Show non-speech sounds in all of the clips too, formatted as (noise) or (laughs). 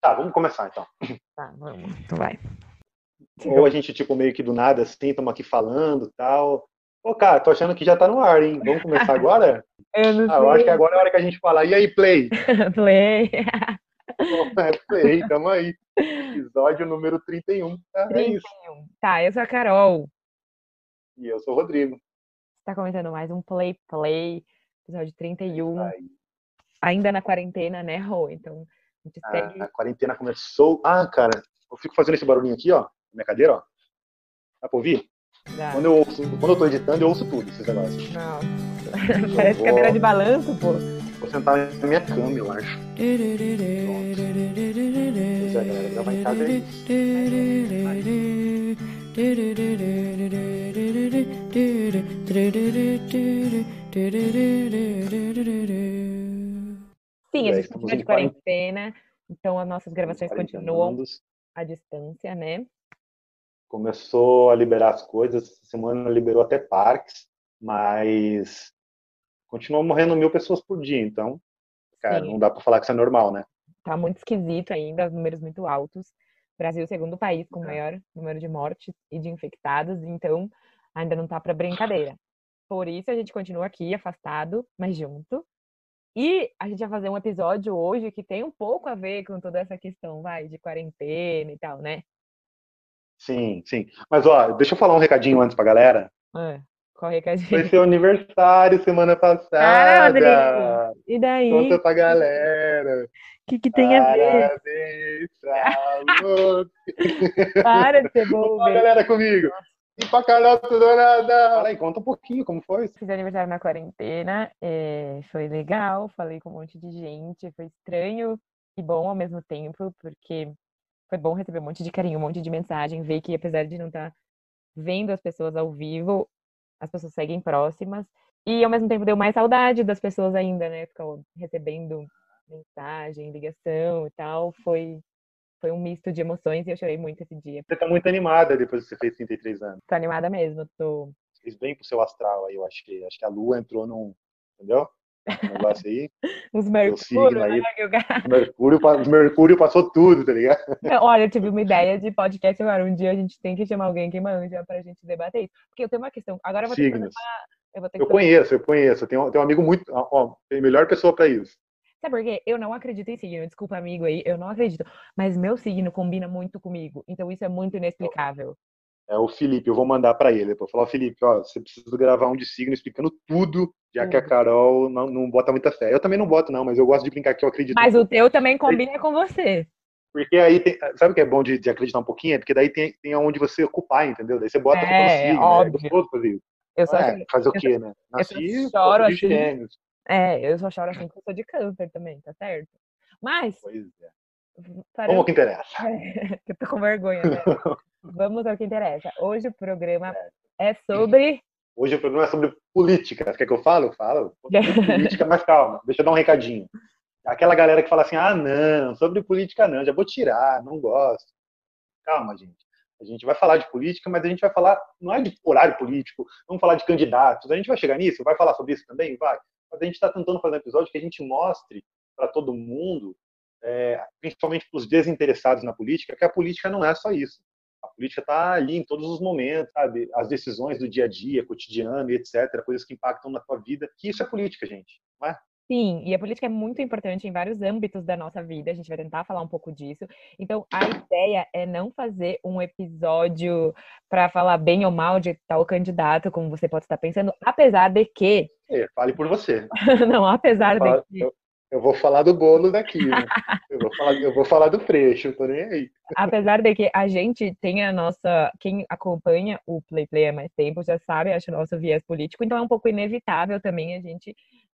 Tá, vamos começar então. Tá, vamos. Então vai. Ou a gente, tipo, meio que do nada, assim, estamos aqui falando tal. Ô, cara, tô achando que já tá no ar, hein? Vamos começar agora? (laughs) Eu não Ah, eu acho que agora é a hora que a gente fala. E aí, play? (laughs) Play. É, play, tamo aí. Episódio número 31. Ah, é isso. Tá, eu sou a Carol. E eu sou o Rodrigo. Tá comentando mais um Play Play, episódio 31. Aí, Ainda na quarentena, né, Rô? Então, a gente a, segue. a quarentena começou. Ah, cara, eu fico fazendo esse barulhinho aqui, ó, na minha cadeira, ó. Dá pra ouvir? já. Quando eu, ouço, quando eu tô editando, eu ouço tudo, esses negócios. (laughs) Não. Parece cadeira de balanço, pô. Vou sentar na minha cama, eu acho. Pois é, galera, gravar em casa é isso. Sim, a gente continua de quarentena, então as nossas gravações 40 continuam à distância, né? Começou a liberar as coisas, essa semana liberou até parques, mas continuam morrendo mil pessoas por dia, então, cara, Sim. não dá pra falar que isso é normal, né? Tá muito esquisito ainda, números muito altos. Brasil o segundo país com É. maior número de mortes e de infectados, então ainda não tá para brincadeira. Por isso a gente continua aqui afastado, mas junto. E a gente vai fazer um episódio hoje que tem um pouco a ver com toda essa questão, vai, de quarentena e tal, né? Sim, sim. Mas, ó, deixa eu falar um recadinho antes pra galera. Ah, qual recadinho? Foi seu aniversário semana passada. Rodrigo! E daí? Conta pra galera. O que, que tem a ver? Parabéns. (laughs) Para de ser Fala, bobo. galera, comigo. E pra ou nada. Fala aí, conta um pouquinho como foi. Fiz aniversário na quarentena, eh, foi legal, falei com um monte de gente, foi estranho e bom ao mesmo tempo, porque foi bom receber um monte de carinho, um monte de mensagem, ver que apesar de não estar vendo as pessoas ao vivo, as pessoas seguem próximas, e ao mesmo tempo deu mais saudade das pessoas ainda, né? Ficar recebendo mensagem, ligação e tal, foi, foi um misto de emoções e eu chorei muito esse dia. Você tá muito animada depois que você fez 33 anos. Tô animada mesmo, tô Fez bem pro seu astral aí, eu acho que. Acho que a lua entrou num. Entendeu? Um negócio aí. (laughs) uns signo mercúrios, aí. né? Mercúrio, Mercúrio passou tudo, tá ligado? (laughs) Olha, eu tive uma ideia de podcast agora. Um dia a gente tem que chamar alguém que manja pra gente debater isso. Porque eu tenho uma questão. Agora eu vou ter que fazer Signos. uma. Eu Eu conheço, eu conheço. Eu tenho, um amigo muito. Ó, ó, tem a melhor pessoa pra isso. Sabe por quê? Eu não acredito em signo. Desculpa, amigo aí. Eu não acredito. Mas meu signo combina muito comigo. Então isso é muito inexplicável. É o Felipe, eu vou mandar pra ele. Depois falar, ó, Felipe, ó, você precisa gravar um de signo explicando tudo, já que a. Carol não, não bota muita fé. Eu também não boto, não, mas eu gosto de brincar que eu acredito. Mas o teu também combina com você. Porque aí tem, sabe o que é bom de, de acreditar um pouquinho? É porque daí tem, tem onde você ocupar, entendeu? Daí você bota a culpa no É, signo. óbvio. É gostoso fazer isso. Eu só, É, fazer o eu quê, né? eu Nasci choro pô, de assim. gêmeos. É, eu só choro assim porque eu sou de câncer também, tá certo? Mas, Pois é. Vamos ao que interessa. (laughs) eu tô com vergonha, né? (laughs) Vamos ao que interessa. Hoje o programa é sobre. Hoje o programa é sobre política. Quer que eu fale? Eu falo. Política, mas calma, deixa eu dar um recadinho. Aquela galera que fala assim, ah, não, sobre política não, já vou tirar, não gosto. Calma, gente. A gente vai falar de política, mas a gente vai falar, não é de horário político, vamos falar de candidatos. A gente vai chegar nisso, vai falar sobre isso também? Vai. Mas a gente está tentando fazer um episódio que a gente mostre para todo mundo, é, principalmente para os desinteressados na política, que a política não é só isso. A política está ali em todos os momentos, sabe? As decisões do dia a dia, cotidiano etc., coisas que impactam na tua vida. Que isso é política, gente. Não é? Sim, e a política é muito importante em vários âmbitos da nossa vida, a gente vai tentar falar um pouco disso. Então, a ideia é não fazer um episódio para falar bem ou mal de tal candidato, como você pode estar pensando, apesar de que, É, fale por você. (laughs) não, apesar de que, Eu, eu vou falar do bolo daqui, né? Eu vou falar, eu vou falar do freixo, tô nem aí. apesar de que a gente tem a nossa, quem acompanha o Play Play há mais tempo já sabe, acho, o nosso viés político, então é um pouco inevitável também a gente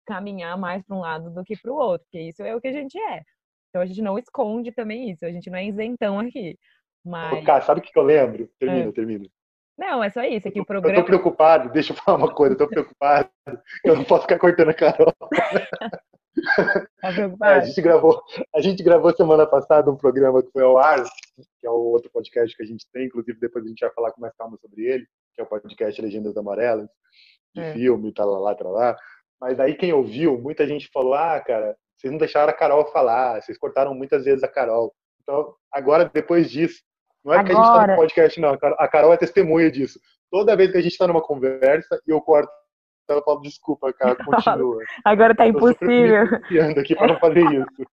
caminhar mais para um lado do que para o outro, porque isso é o que a gente é. Então a gente não esconde também isso, a gente não é isentão aqui. Mas, Cara, sabe o que eu lembro? Termina, É. termina. não, é só isso, é que o Eu tô programa... preocupado, deixa eu falar uma coisa, eu tô preocupado. Eu não posso ficar cortando a Carol. (laughs) Tá (laughs) É, a, preocupado? gente gravou, a gente gravou semana passada um programa que foi ao ar, que é o outro podcast que a gente tem, inclusive depois a gente vai falar com mais calma sobre ele, que é o podcast Legendas Amarelas, de É. filme, tá lá, tá lá. Mas aí quem ouviu, muita gente falou, ah, cara, vocês não deixaram a Carol falar, vocês cortaram muitas vezes a Carol. Então, agora, depois disso, não é porque agora... a gente está no podcast, não. A Carol é testemunha disso. Toda vez que a gente está numa conversa e eu corto, eu falo, desculpa, cara, (laughs) continua. Agora tá impossível. Eu aqui para não fazer isso.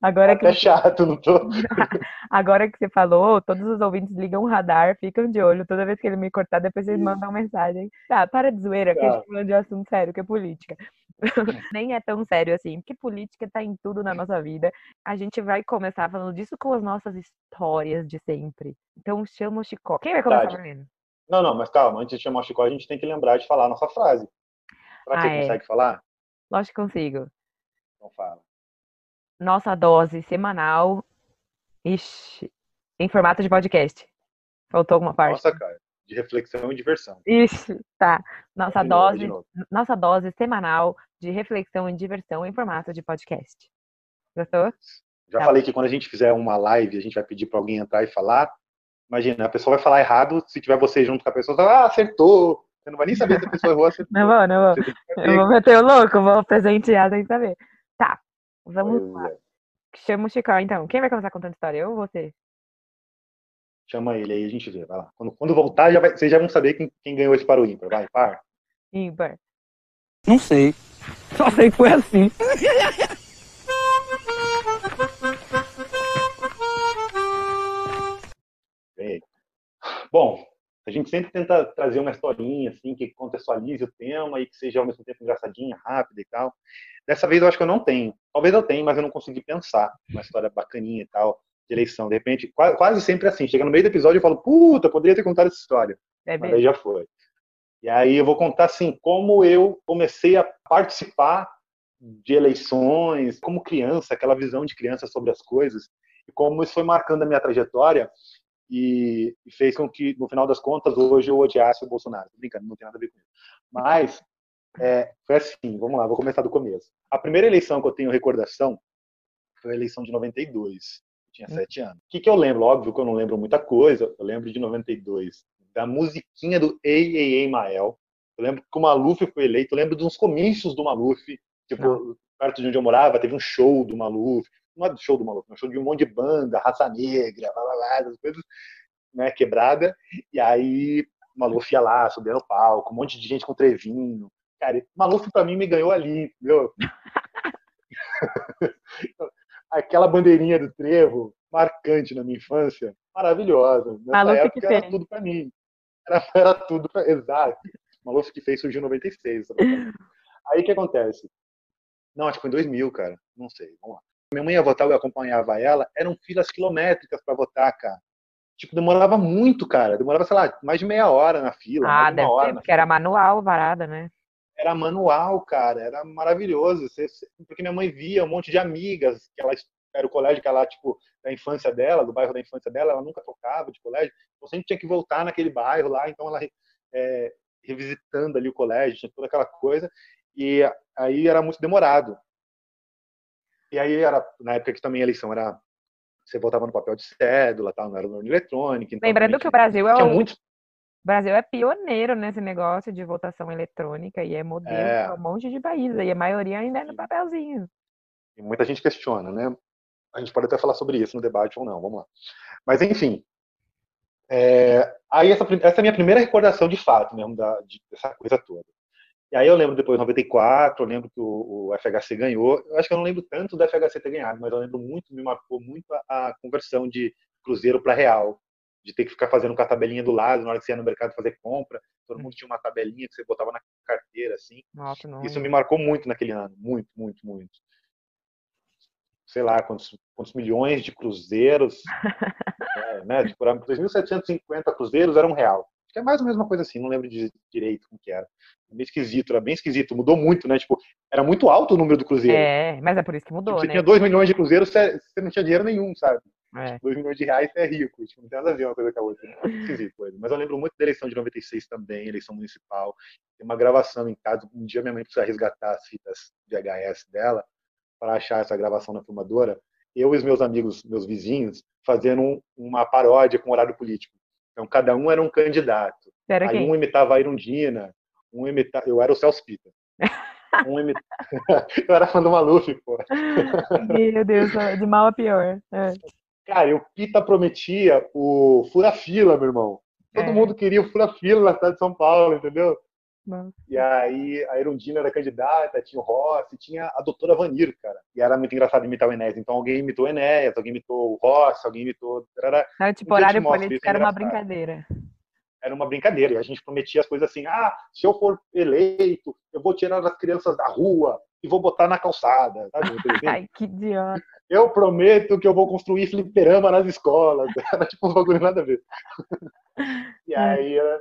Agora que chato, não tô. (laughs) Agora que você falou, todos os ouvintes ligam o radar, ficam de olho. Toda vez que ele me cortar, depois eles mandam mensagem. Tá, para de zoeira, tá. que a gente tá falando de um assunto sério, que é política. (laughs) Nem é tão sério assim, porque política tá em tudo na nossa vida. A gente vai começar falando disso com as nossas histórias de sempre. Então chama o Chicó. Quem vai começar primeiro? Não, não, mas calma, antes de chamar o Chicó, a gente tem que lembrar de falar a nossa frase. Será que ah, você é. consegue falar? Lógico que consigo. Então fala nossa dose semanal ixi, em formato de podcast. Faltou alguma parte? Nossa, cara, de reflexão e diversão. Isso, tá. Nossa dose, nossa dose semanal de reflexão e diversão em formato de podcast. Gostou? Já tá. falei que quando a gente fizer uma live, a gente vai pedir para alguém entrar e falar. Imagina, a pessoa vai falar errado, se tiver você junto com a pessoa, você vai, ah, acertou. Você não vai nem saber se a pessoa errou, acertou. (laughs) Não vou, não vou. Eu vou meter o louco, vou presentear sem saber. Vamos lá. É. Chama o Chicó, então. Quem vai começar contando história? Eu ou você? Chama ele aí, a gente vê. Vai lá. Quando, quando voltar, já vai, vocês já vão saber quem, quem ganhou esse para o ímpar. Vai, par. Ímpar. Não sei. (laughs) Só sei que foi assim. Bom, a gente sempre tenta trazer uma historinha assim que contextualize o tema e que seja ao mesmo tempo engraçadinha, rápida e tal. Dessa vez eu acho que eu não tenho. Talvez eu tenha, mas eu não consegui pensar uma história bacaninha e tal de eleição. De repente, quase, quase sempre assim. Chega no meio do episódio e falo, puta, poderia ter contado essa história. É mas aí já foi. E aí eu vou contar assim como eu comecei a participar de eleições, como criança, aquela visão de criança sobre as coisas e como isso foi marcando a minha trajetória e, e, fez com que, no final das contas, hoje eu odiasse o Bolsonaro. Tô brincando, não tem nada a ver com isso. Mas é, foi assim, vamos lá, vou começar do começo. A primeira eleição que eu tenho recordação foi a eleição de 92. Eu tinha hum. sete anos. O que, que eu lembro? Óbvio que eu não lembro muita coisa. Eu lembro de 92, da musiquinha do Ei, Ei, Ei, Mael. Eu lembro que o Maluf foi eleito. Eu lembro de uns comícios do Maluf. Tipo, ah. perto de onde eu morava, teve um show do Maluf não é do show do maluco, é um show de um monte de banda, raça negra, blá, blá, blá, essas coisas, né, quebrada. E aí o Maluf ia lá, subia no palco, um monte de gente com trevinho. Cara, o Maluf pra mim me ganhou ali, entendeu? (laughs) Aquela bandeirinha do trevo, marcante na minha infância, maravilhosa. Nessa Maluf época era tudo pra mim. Era, era tudo pra... Exato. Maluf que fez surgiu em 96. Aí o que acontece? Não, acho que foi em 2000, cara. Não sei. Vamos lá minha mãe ia votar, eu acompanhava ela, eram filas quilométricas para votar, cara. Tipo, demorava muito, cara. Demorava, sei lá, mais de meia hora na fila. Ah, deve hora ser, porque era manual varada, né? Era manual, cara. Era maravilhoso. Porque minha mãe via um monte de amigas, que ela era o colégio que ela, tipo, da infância dela, do bairro da infância dela, ela nunca tocava de colégio. Então sempre tinha que voltar naquele bairro lá. Então ela, é, revisitando ali o colégio, tinha toda aquela coisa. E aí era muito demorado. E aí era na época que também a eleição era você votava no papel de cédula, tal, não era no eletrônico. Então Lembrando que o Brasil é o. Brasil é pioneiro nesse negócio de votação eletrônica e é modelo é... para um monte de países e a maioria ainda é no papelzinho. E muita gente questiona, né? A gente pode até falar sobre isso no debate ou não, vamos lá. Mas enfim, é... aí essa, essa, é a minha primeira recordação de fato mesmo da, de, dessa coisa toda. E aí eu lembro depois, 94, eu lembro que o, o, FHC ganhou. Eu acho que eu não lembro tanto do FHC ter ganhado, mas eu lembro muito, me marcou muito a, a conversão de Cruzeiro para Real. De ter que ficar fazendo com a tabelinha do lado na hora que você ia no mercado fazer compra. Todo mundo tinha uma tabelinha que você botava na carteira, assim. Nossa, Isso me marcou muito naquele ano. Muito, muito, muito. Sei lá, quantos, quantos milhões de cruzeiros. (laughs) é, né? Tipo, 2.750 cruzeiros era um real. Que é mais ou menos uma coisa assim, não lembro direito como que era. Bem esquisito, era bem esquisito, mudou muito, né? Tipo, era muito alto o número do Cruzeiro. É, mas é por isso que mudou, tipo, você né? tinha 2 milhões de Cruzeiros, você, você, não tinha dinheiro nenhum, sabe? 2 é. milhões de reais, você é rico. Tipo, não tem nada a ver uma coisa com a outra. Esquisito, coisa. Mas eu lembro muito da eleição de 96 também, eleição municipal. Tem uma gravação em casa. Um dia minha mãe precisa resgatar as fitas de VHS dela para achar essa gravação na filmadora. Eu e os meus amigos, meus vizinhos, fazendo um, uma paródia com horário político. Então, cada um era um candidato. Era Aí quem? um imitava a Irundina, um imitava... Eu era o Celso Pita. (laughs) Um imita... (laughs) eu era fã do Maluf, pô. Meu Deus, de mal a pior. É. Cara, e o Pita prometia o fura-fila, meu irmão. Todo É. mundo queria o fura-fila na cidade de São Paulo, entendeu? Nossa. E aí a Erundina era candidata, tinha o Rossi, tinha a doutora Vanir, cara. E era muito engraçado imitar o Enéas. Então alguém imitou o Enéas, alguém imitou o Rossi, alguém imitou. Era, Então, tipo, Um horário político é era uma brincadeira. era uma brincadeira. E a gente prometia as coisas assim: ah, se eu for eleito, eu vou tirar as crianças da rua e vou botar na calçada. Sabe? (laughs) Assim. Ai, que idiota. Eu prometo que eu vou construir fliperama nas escolas. (laughs) Era tipo um bagulho nada a ver. (laughs) E aí era,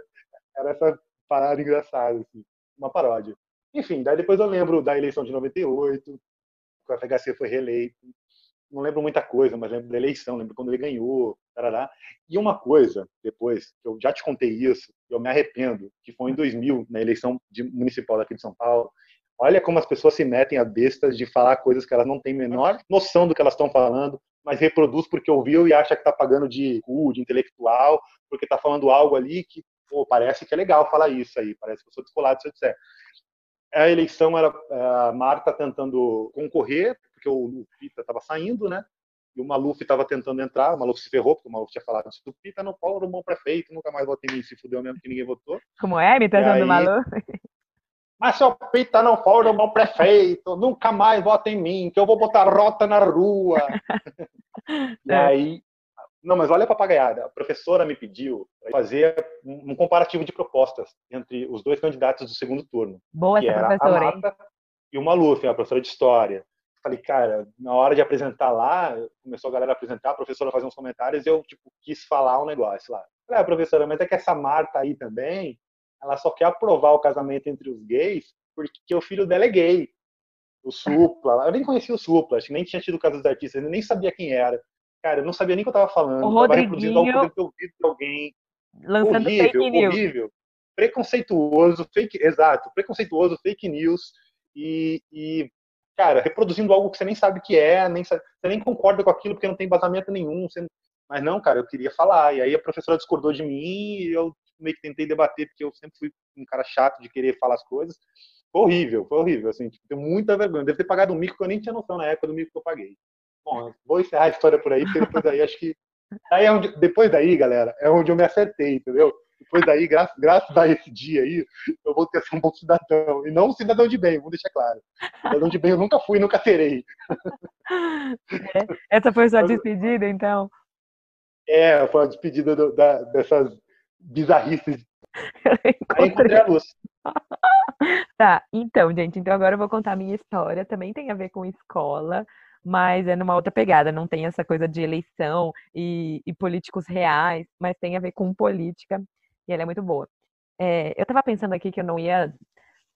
era essa parada engraçada, assim, uma paródia. Enfim, daí depois eu lembro da eleição de 98, que o FHC foi reeleito. Não lembro muita coisa, mas lembro da eleição, lembro quando ele ganhou, tarará. E uma coisa, depois, que eu já te contei isso, eu me arrependo, que foi em 2000, na eleição de- municipal daqui de São Paulo. Olha como as pessoas se metem a bestas de falar coisas que elas não têm menor noção do que elas estão falando, mas reproduz porque ouviu e acha que está pagando de cu, de intelectual, porque está falando algo ali que pô, parece que é legal falar isso aí, parece que eu sou descolado se eu disser. A eleição era a Marta tentando concorrer, porque o Pita estava saindo, né? E o Maluf estava tentando entrar, o Maluf se ferrou, porque o Maluf tinha falado isso do Pita, não pode, um bom prefeito, nunca mais vota em mim, se fudeu mesmo que ninguém votou. Como é? E do aí? Malu? Mas seu Pita não for um bom prefeito, nunca mais vota em mim, que eu vou botar rota na rua. (laughs) e É. aí, não, mas olha a papagaiada. A professora me pediu para fazer um comparativo de propostas entre os dois candidatos do segundo turno, Boa que essa era professora, a hein? Marta e o Maluf, a professora de história. Falei, cara, na hora de apresentar lá, começou a galera a apresentar, a professora fazer uns comentários, eu tipo quis falar um negócio lá. Falei, ah, professora, mas é que essa Marta aí também, ela só quer aprovar o casamento entre os gays porque o filho dela é gay. O Supla, eu nem conhecia o Supla, acho que nem tinha tido o caso dos artistas, eu nem sabia quem era. Cara, eu não sabia nem o que eu tava falando. O eu tava reproduzindo algo que eu Rodriguinho- de alguém. Lançando horrível, fake news. horrível. Preconceituoso, fake, exato, preconceituoso, fake news e, e, cara, reproduzindo algo que você nem sabe o que é, nem sabe- você nem concorda com aquilo porque não tem embasamento nenhum. você- mas não, cara, eu queria falar. E aí a professora discordou de mim e eu meio que tentei debater porque eu sempre fui um cara chato de querer falar as coisas. Foi horrível, foi horrível, assim, tipo, tenho muita vergonha. Devo ter pagado um mico que eu nem tinha noção na época do mico que eu paguei. Bom, vou encerrar a história por aí, porque depois daí acho que. Daí é onde, depois daí, galera, é onde eu me acertei, entendeu? Depois daí, graças, graças a esse dia aí, eu vou ter ser um bom cidadão. E não um cidadão de bem, vou deixar claro. Cidadão de bem eu nunca fui nunca serei. Essa foi sua despedida, então? É, foi a despedida do- da- dessas bizarrices. Aí Encontrei. encontrei a luz. (laughs) Tá, então, gente, então agora eu vou contar a minha história. Também tem a ver com escola, mas é numa outra pegada. Não tem essa coisa de eleição e, e políticos reais, mas tem a ver com política e ela é muito boa. É, eu tava pensando aqui que eu não ia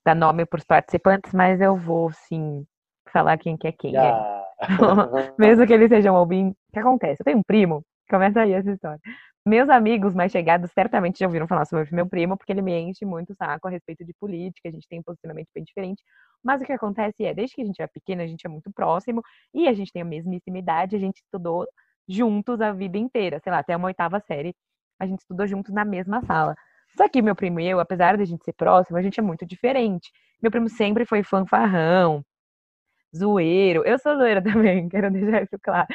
dar nome para os participantes, mas eu vou sim falar quem que é quem. é. Já. (laughs) Mesmo que eles sejam ouvindo. O que acontece? Eu tenho um primo, começa aí essa história. Meus amigos mais chegados certamente já ouviram falar sobre meu primo, porque ele me enche muito o saco a respeito de política, a gente tem um posicionamento bem diferente. Mas o que acontece é, desde que a gente é pequeno, a gente é muito próximo e a gente tem a mesmíssima idade, a gente estudou juntos a vida inteira, sei lá, até uma oitava série, a gente estudou juntos na mesma sala. Só que meu primo e eu, apesar de a gente ser próximo, a gente é muito diferente. Meu primo sempre foi fanfarrão, zoeiro. Eu sou zoeira (laughs) também, quero deixar isso claro.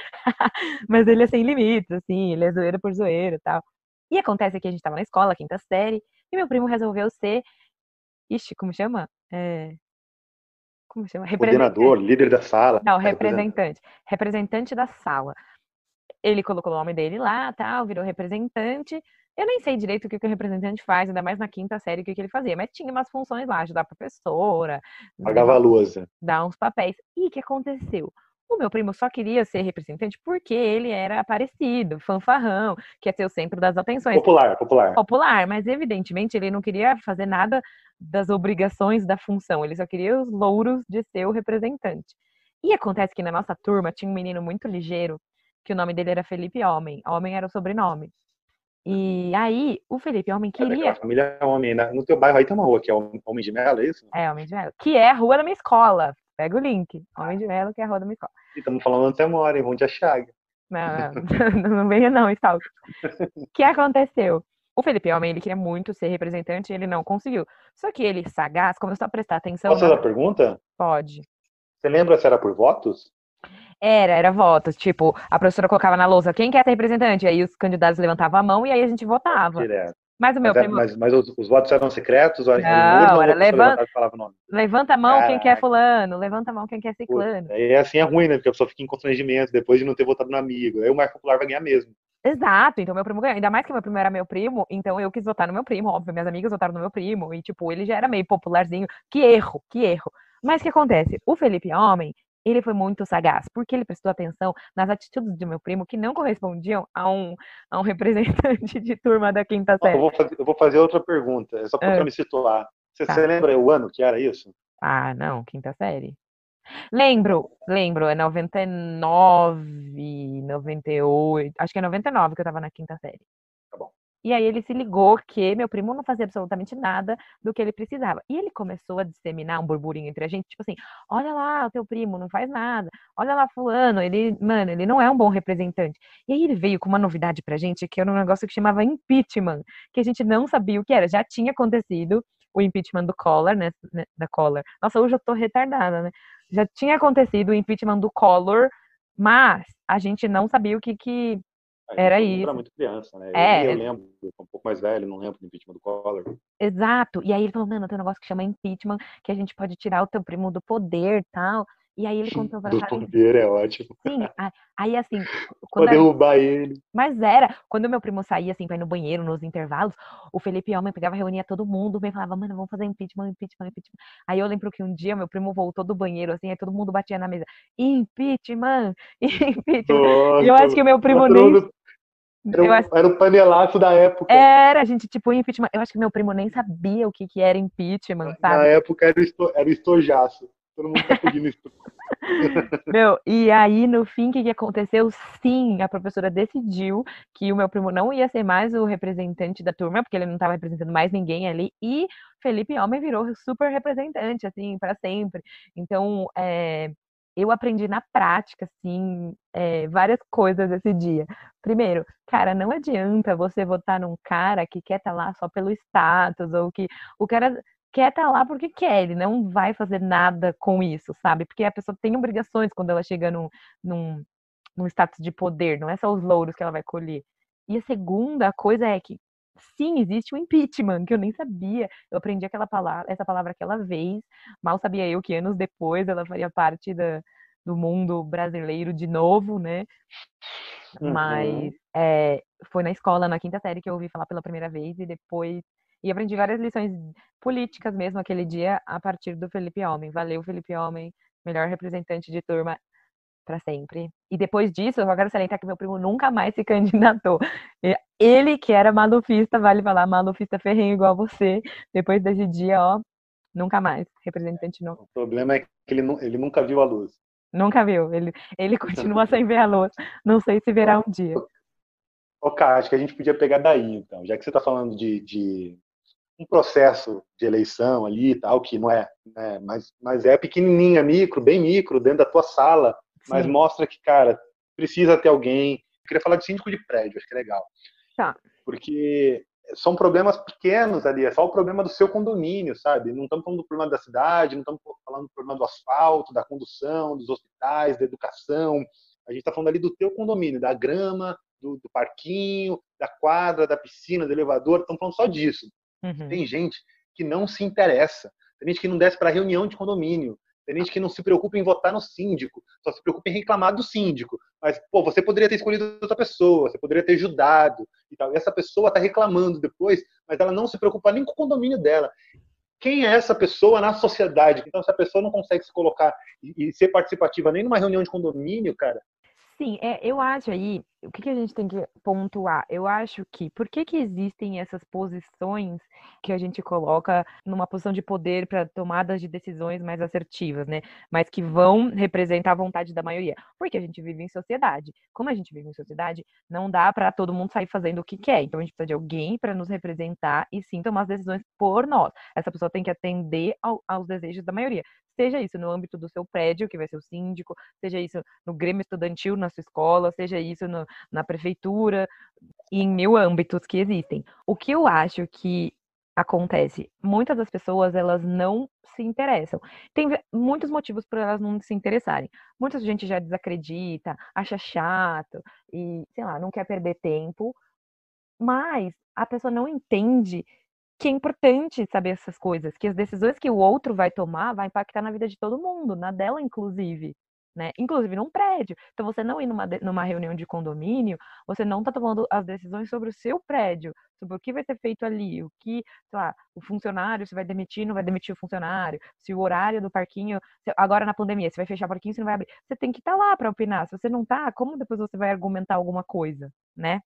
Mas ele é sem limites, assim, ele é zoeiro por zoeiro e tal. E acontece que a gente tava na escola, quinta série, e meu primo resolveu ser. Ixi, como chama? É... Como chama? Coordenador, líder da sala. Não, representante. Representante da sala. Ele colocou o nome dele lá, tal, virou representante. Eu nem sei direito o que, que o representante faz, ainda mais na quinta série o que, que ele fazia, mas tinha umas funções lá, ajudar a professora, Pagava a lousa. dar uns papéis. E o que aconteceu? O meu primo só queria ser representante porque ele era aparecido, fanfarrão, quer ser o centro das atenções Popular, popular. popular, mas evidentemente ele não queria fazer nada das obrigações da função, ele só queria os louros de ser o representante. E acontece que na nossa turma tinha um menino muito ligeiro, que o nome dele era Felipe Homem, Homem era o sobrenome. E aí, o Felipe Homem É queria. família homem. né? No teu bairro aí tem uma rua que é Homem de Melo, é isso? É, Homem de Melo, que é a rua da minha escola. Pega o link. Homem de Melo, que é a rua da minha escola. E estamos falando você mora, em Monte Chaga. Não, não, (laughs) (laughs) não venha não, Stalker. O que aconteceu? O Felipe Homem, ele queria muito ser representante e ele não conseguiu. Só que ele, sagaz, começou a prestar atenção. Posso fazer a pergunta? Pode. Você lembra se era por votos? Era, era votos. Tipo, a professora colocava na lousa quem quer ser representante, aí os candidatos levantavam a mão e aí a gente votava. Direto. Mas o meu Mas, é- primo. mas, mas os, os votos eram secretos? Não, ou era levanta- e? Levanta a mão quem quer Caraca. fulano, levanta a mão quem quer ciclano. Aí assim é ruim, né? Porque a pessoa fica em constrangimento depois de não ter votado no amigo. Aí o mais popular vai ganhar mesmo. Exato, então meu primo ganhou. Ainda mais que meu primo era meu primo, então eu quis votar no meu primo, óbvio. Minhas amigas votaram no meu primo, e tipo, ele já era meio popularzinho. Que erro, que erro. Mas o que acontece? O Felipe Homem, ele foi muito sagaz, porque ele prestou atenção nas atitudes do meu primo que não correspondiam a um, a um (laughs) representante de turma da quinta Eu série. vou, fazer, eu vou fazer outra pergunta, é só Ah. para me situar. Você, Tá. você lembra o ano que era isso? Ah, não, quinta série. Lembro, lembro, é 99, 98, acho que é 99 que eu tava na quinta série. E aí ele se ligou que meu primo não fazia absolutamente nada do que ele precisava. E ele começou a disseminar um burburinho entre a gente, tipo assim, olha lá, o teu primo não faz nada. Olha lá fulano, ele, mano, ele não é um bom representante. E aí ele veio com uma novidade pra gente, que era um negócio que chamava impeachment, que a gente não sabia o que era. Já tinha acontecido o impeachment do Collor, né, né, da Collor. Nossa, hoje eu tô retardada, né? Já tinha acontecido o impeachment do Collor, mas a gente não sabia o que que Era isso. Era muito criança, né? É. Eu, eu lembro, eu um pouco mais velho, não lembro do impeachment do Collor. Exato. E aí ele falou, mano, tem um negócio que chama impeachment, que a gente pode tirar o teu primo do poder tal. E aí ele contou pra Do poder é ótimo. Sim, aí assim, quando derrubar ele. mas era, quando meu primo saía assim pra ir no banheiro, nos intervalos, o Felipe Homem pegava, reunia todo mundo, bem falava, mano, vamos fazer impeachment, impeachment, impeachment. Aí eu lembro que um dia meu primo voltou do banheiro, assim, aí todo mundo batia na mesa, impeachment, (laughs) impeachment. Nossa, E eu acho que o meu primo nem. Era, acho, era o panelaço da época. era, a gente, tipo, impeachment. Eu acho que meu primo nem sabia o que, que era impeachment, Na sabe? época era o, esto, era o estojaço. Todo mundo tá pedindo esto. (laughs) Meu, e aí, no fim, o que, que aconteceu? Sim, a professora decidiu que o meu primo não ia ser mais o representante da turma, porque ele não estava representando mais ninguém ali, e Felipe Homem virou super representante, assim, para sempre. Então, é, eu aprendi na prática, assim, é, várias coisas esse dia. Primeiro, cara, não adianta você votar num cara que quer estar lá só pelo status, ou que o cara quer estar lá porque quer, ele não vai fazer nada com isso, sabe? Porque a pessoa tem obrigações quando ela chega num, num, num status de poder, não é só os louros que ela vai colher. E a segunda coisa é que, sim, existe o impeachment, que eu nem sabia. Eu aprendi aquela palavra, essa palavra aquela vez, mal sabia eu que anos depois ela faria parte da, do mundo brasileiro de novo, né? Uhum. Mas é, foi na escola, na quinta série, que eu ouvi falar pela primeira vez e depois. E aprendi várias lições políticas mesmo aquele dia a partir do Felipe Homem. Valeu, Felipe Homem, melhor representante de turma para sempre. E depois disso, eu só quero salientar que meu primo nunca mais se candidatou. Ele, que era malufista, vale falar, malufista ferrenho igual você, depois desse dia, ó, nunca mais. Representante não. O problema é que ele, ele nunca viu a luz. Nunca viu. Ele, ele continua sem ver a luz. Não sei se verá um dia. Ô, Cá, acho que a gente podia pegar daí, então. Já que você está falando de, de um processo de eleição ali e tal, que não é, né, mas, mas é pequenininha, micro, bem micro, dentro da tua sala, mas Sim. mostra que, cara, precisa ter alguém. Eu queria falar de síndico de prédio, acho que é legal. Tá. Porque são problemas pequenos ali, é só o problema do seu condomínio, sabe? Não estamos falando do problema da cidade, não estamos falando do problema do asfalto, da condução, dos hospitais, da educação. A gente está falando ali do teu condomínio, da grama, do, do parquinho, da quadra, da piscina, do elevador. Estamos falando só disso. Uhum. Tem gente que não se interessa. Tem gente que não desce para reunião de condomínio. Tem gente que não se preocupa em votar no síndico, só se preocupa em reclamar do síndico. Mas, pô, você poderia ter escolhido outra pessoa, você poderia ter ajudado e tal. E essa pessoa está reclamando depois, mas ela não se preocupa nem com o condomínio dela. Quem é essa pessoa na sociedade? Então, se a pessoa não consegue se colocar e, e ser participativa nem numa reunião de condomínio, cara, Sim, é, eu acho aí, o que, que a gente tem que pontuar? Eu acho que, por que que existem essas posições que a gente coloca numa posição de poder para tomadas de decisões mais assertivas, né? Mas que vão representar a vontade da maioria? Porque a gente vive em sociedade. Como a gente vive em sociedade, não dá para todo mundo sair fazendo o que quer. Então a gente precisa de alguém para nos representar e sim tomar as decisões por nós. Essa pessoa tem que atender ao- aos desejos da maioria. Seja isso no âmbito do seu prédio, que vai ser o síndico, seja isso no Grêmio Estudantil, na sua escola, seja isso no- na prefeitura e em mil âmbitos que existem. O que eu acho que acontece? Muitas das pessoas, elas não se interessam. Tem muitos motivos para elas não se interessarem. Muita gente já desacredita, acha chato e, sei lá, não quer perder tempo, mas a pessoa não entende que é importante saber essas coisas, que as decisões que o outro vai tomar vai impactar na vida de todo mundo, na dela inclusive né? Inclusive num prédio. Então, você não ir numa, numa reunião de condomínio, você não está tomando as decisões sobre o seu prédio, sobre o que vai ser feito ali, o que, sei lá, o funcionário, se vai demitir, não vai demitir o funcionário, se o horário do parquinho, se, agora na pandemia, se vai fechar o parquinho, se não vai abrir. Você tem que estar tá lá para opinar. Se você não tá, como depois você vai argumentar alguma coisa, né?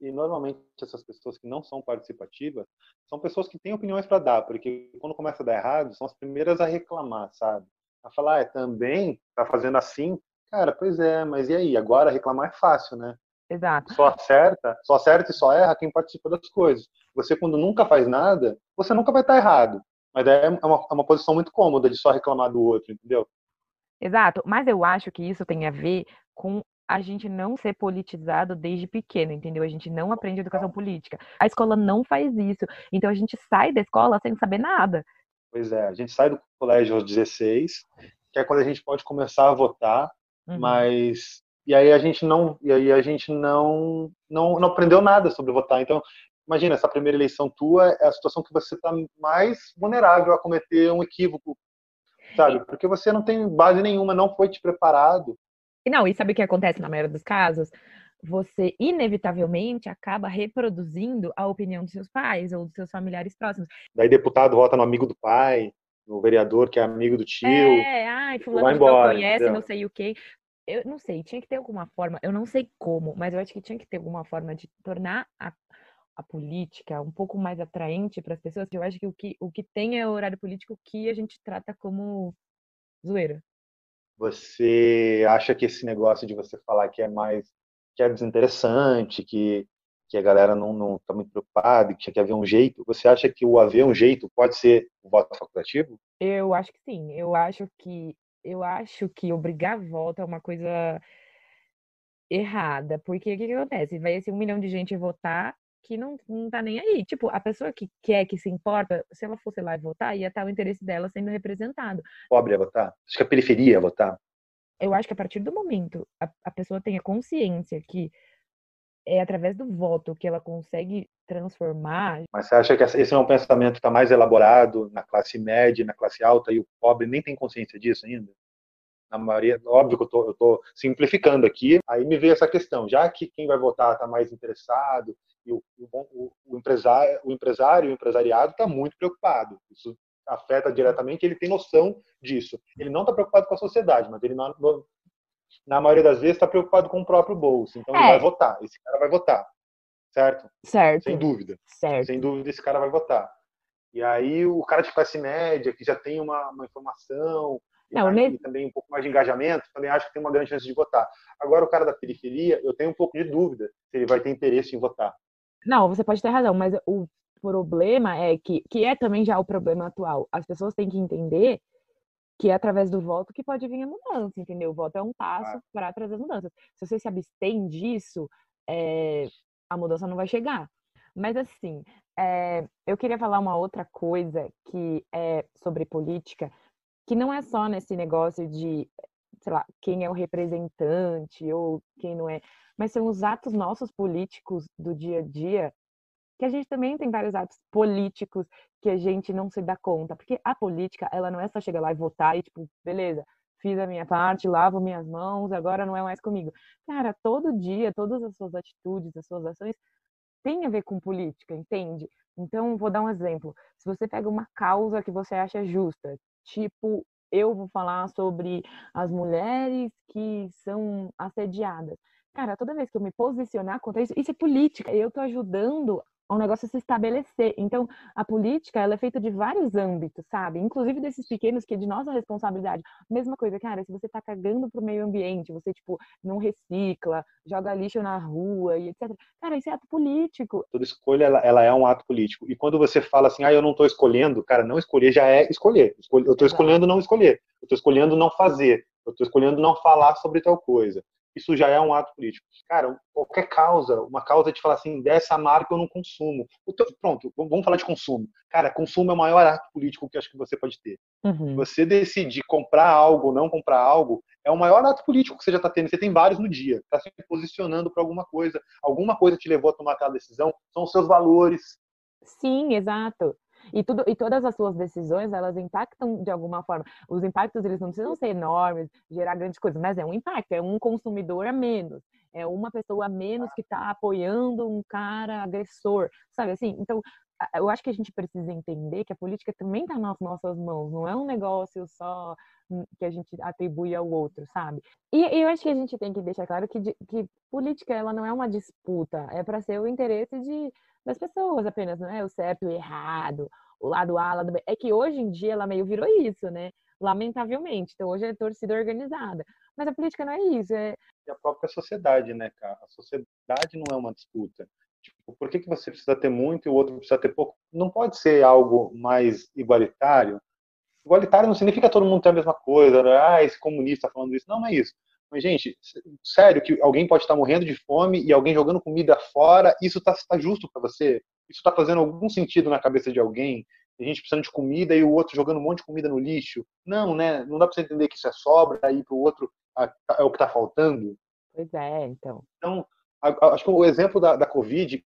E normalmente essas pessoas que não são participativas são pessoas que têm opiniões para dar, porque quando começa a dar errado, são as primeiras a reclamar, sabe? a falar, ah, é, também tá fazendo assim, cara, pois é, mas e aí? Agora reclamar é fácil, né? Exato. Só acerta, só acerta e só erra quem participa das coisas. Você, quando nunca faz nada, você nunca vai estar errado. Mas é uma, é uma posição muito cômoda de só reclamar do outro, entendeu? Exato. Mas eu acho que isso tem a ver com a gente não ser politizado desde pequeno, entendeu? A gente não aprende educação política. A escola não faz isso. Então a gente sai da escola sem saber nada. Pois é, a gente sai do colégio aos 16, que é quando a gente pode começar a votar, uhum. mas e aí a gente não e aí a gente não, não não aprendeu nada sobre votar. Então, imagina essa primeira eleição tua é a situação que você está mais vulnerável a cometer um equívoco, sabe? Porque você não tem base nenhuma, não foi te preparado. Não, e sabe o que acontece na maioria dos casos? você inevitavelmente acaba reproduzindo a opinião dos seus pais ou dos seus familiares próximos. Daí deputado vota no amigo do pai, no vereador que é amigo do tio. É, ai, fulano vai embora, não conhece, entendeu? não sei o quê. Eu não sei, tinha que ter alguma forma, eu não sei como, mas eu acho que tinha que ter alguma forma de tornar a, a política um pouco mais atraente para as pessoas. Eu acho que o, que o que tem é o horário político que a gente trata como zoeira. Você acha que esse negócio de você falar que é mais que é desinteressante, que, que a galera não está muito preocupada, que quer ver um jeito. Você acha que o haver um jeito pode ser o voto facultativo? Eu acho que sim. Eu acho que eu acho que obrigar voto é uma coisa errada, porque o que, que acontece? Vai ser um milhão de gente votar que não, não tá nem aí. Tipo, a pessoa que quer, que se importa, se ela fosse lá e votar, ia estar o interesse dela sendo representado. Pobre ia votar? Acho que a periferia ia votar? eu acho que a partir do momento a, a pessoa tenha consciência que é através do voto que ela consegue transformar. Mas você acha que esse é um pensamento que está mais elaborado na classe média, na classe alta, e o pobre nem tem consciência disso ainda? Na maioria, óbvio que eu estou simplificando aqui, aí me veio essa questão, já que quem vai votar está mais interessado, e o, o, o, empresário, o empresário, o empresariado está muito preocupado. Isso afeta diretamente, ele tem noção disso. Ele não está preocupado com a sociedade, mas ele, na, na maioria das vezes, está preocupado com o próprio bolso. Então, é. ele vai votar. Esse cara vai votar. Certo? Certo. Sem dúvida. Certo. Sem dúvida, esse cara vai votar. E aí, o cara de classe média, que já tem uma, uma informação, não, e, também um pouco mais de engajamento, também acho que tem uma grande chance de votar. Agora, o cara da periferia, eu tenho um pouco de dúvida se ele vai ter interesse em votar. Não, você pode ter razão, mas o problema é que, que é também já o problema atual. As pessoas têm que entender que é através do voto que pode vir a mudança, entendeu? O voto é um passo ah. para trazer mudanças. Se você se abstém disso, é, a mudança não vai chegar. Mas assim, é, eu queria falar uma outra coisa que é sobre política, que não é só nesse negócio de, sei lá, quem é o representante ou quem não é, mas são os atos nossos políticos do dia a dia que a gente também tem vários atos políticos que a gente não se dá conta, porque a política, ela não é só chegar lá e votar e tipo, beleza, fiz a minha parte, lavo minhas mãos, agora não é mais comigo. Cara, todo dia, todas as suas atitudes, as suas ações têm a ver com política, entende? Então, vou dar um exemplo. Se você pega uma causa que você acha justa, tipo, eu vou falar sobre as mulheres que são assediadas. Cara, toda vez que eu me posicionar contra isso, isso é política. Eu tô ajudando um negócio se estabelecer. Então, a política, ela é feita de vários âmbitos, sabe? Inclusive desses pequenos que é de nossa responsabilidade. Mesma coisa, cara, se você tá cagando pro meio ambiente, você, tipo, não recicla, joga lixo na rua e etc. Cara, isso é ato político. Toda escolha, ela, ela é um ato político. E quando você fala assim, ah, eu não tô escolhendo, cara, não escolher já é escolher. Eu tô escolhendo não escolher. Eu tô escolhendo não fazer. Eu tô escolhendo não falar sobre tal coisa. Isso já é um ato político. Cara, qualquer causa, uma causa de falar assim, dessa marca eu não consumo. Pronto, vamos falar de consumo. Cara, consumo é o maior ato político que acho que você pode ter. Uhum. Você decidir comprar algo ou não comprar algo é o maior ato político que você já está tendo. Você tem vários no dia. Está se posicionando para alguma coisa. Alguma coisa te levou a tomar aquela decisão. São os seus valores. Sim, exato. E, tudo, e todas as suas decisões, elas impactam de alguma forma. Os impactos, eles não precisam ser enormes, gerar grandes coisas, mas é um impacto, é um consumidor a menos, é uma pessoa a menos que está apoiando um cara agressor, sabe assim? Então, eu acho que a gente precisa entender que a política também está nas nossas mãos, não é um negócio só hum, que a gente atribui ao outro, sabe? E, e eu acho que a gente tem que deixar claro que, que política ela não é uma disputa, é para ser o interesse de das pessoas apenas, não é o certo e o errado, o lado A, o lado B. É que hoje em dia ela meio virou isso, né? Lamentavelmente. Então hoje é torcida organizada. Mas a política não é isso. É... a própria sociedade, né, cara? A sociedade não é uma disputa. Tipo, por que, que você precisa ter muito e o outro precisa ter pouco? Não pode ser algo mais igualitário. Igualitário não significa todo mundo ter a mesma coisa, né? ah, esse comunista tá falando isso. Não, não é isso. Mas, gente, sério que alguém pode estar morrendo de fome e alguém jogando comida fora, isso está tá justo para você? Isso está fazendo algum sentido na cabeça de alguém? A gente precisando de comida e o outro jogando um monte de comida no lixo? Não, né? Não dá para você entender que isso é sobra e para o outro é o que está faltando? Pois é, então. Então, acho que o exemplo da, da Covid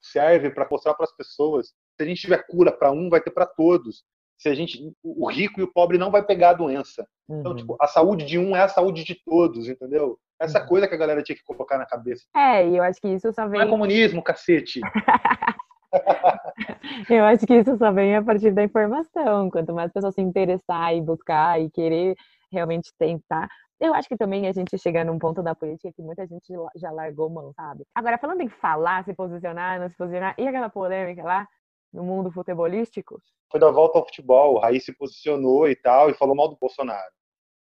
serve para mostrar para as pessoas se a gente tiver cura para um, vai ter para todos se a gente, o rico e o pobre não vai pegar a doença. Então, uhum. Então, tipo, a saúde de um é a saúde de todos, entendeu? Essa uhum. coisa que a galera tinha que colocar na cabeça. É, e eu acho que isso só vem. Não é comunismo, cacete. (laughs) eu acho que isso só vem a partir da informação. Quanto mais pessoas se interessar e buscar e querer realmente tentar. Eu acho que também a gente chega num ponto da política que muita gente já largou mão, sabe? Agora, falando em falar, se posicionar, não se posicionar, e aquela polêmica lá no mundo futebolístico? Foi da volta ao futebol, o Raí se posicionou e tal, e falou mal do Bolsonaro.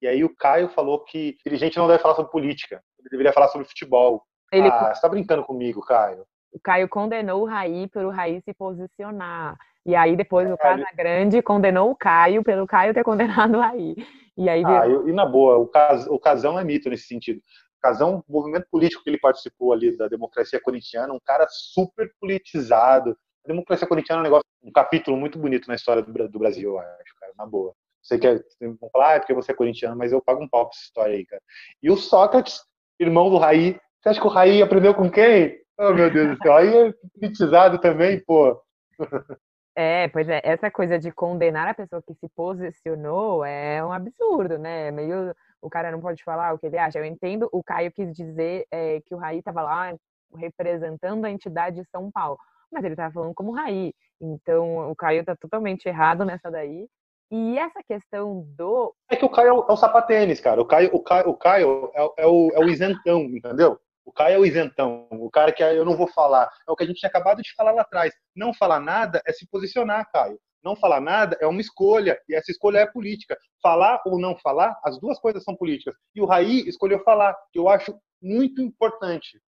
E aí o Caio falou que dirigente não deve falar sobre política, ele deveria falar sobre futebol. Ele... Ah, você tá brincando comigo, Caio. O Caio condenou o Raí pelo Raí se posicionar. E aí depois o Casa Grande condenou o Caio pelo Caio ter condenado o Raí. E aí ah, e na boa, o, Cas, o Casão é mito nesse sentido. O Casão, o movimento político que ele participou ali da democracia corintiana, um cara super politizado, a democracia corintiana é um negócio, um capítulo muito bonito na história do, do Brasil, eu acho, cara, na boa. Você quer vão falar, ah, é porque você é corintiano, mas eu pago um pau pra essa história aí, cara. E o Sócrates, irmão do Raí, você acha que o Raí aprendeu com quem? Oh, meu Deus do céu, aí é politizado também, pô. (laughs) É, pois é, essa coisa de condenar a pessoa que se posicionou é um absurdo, né? Meio o cara não pode falar o que ele acha. Eu entendo, o Caio quis dizer é, que o Raí estava lá representando a entidade de São Paulo mas ele estava falando como Raí. Então o Caio está totalmente errado nessa daí. E essa questão do. É que o Caio é o sapatênis, cara. O Caio, o Caio, o Caio é, é, o, é o isentão, entendeu? O Caio é o isentão. O cara que eu não vou falar. É o que a gente tinha acabado de falar lá atrás. Não falar nada é se posicionar, Caio. Não falar nada é uma escolha. E essa escolha é política. Falar ou não falar, as duas coisas são políticas. E o Raí escolheu falar, que eu acho muito importante.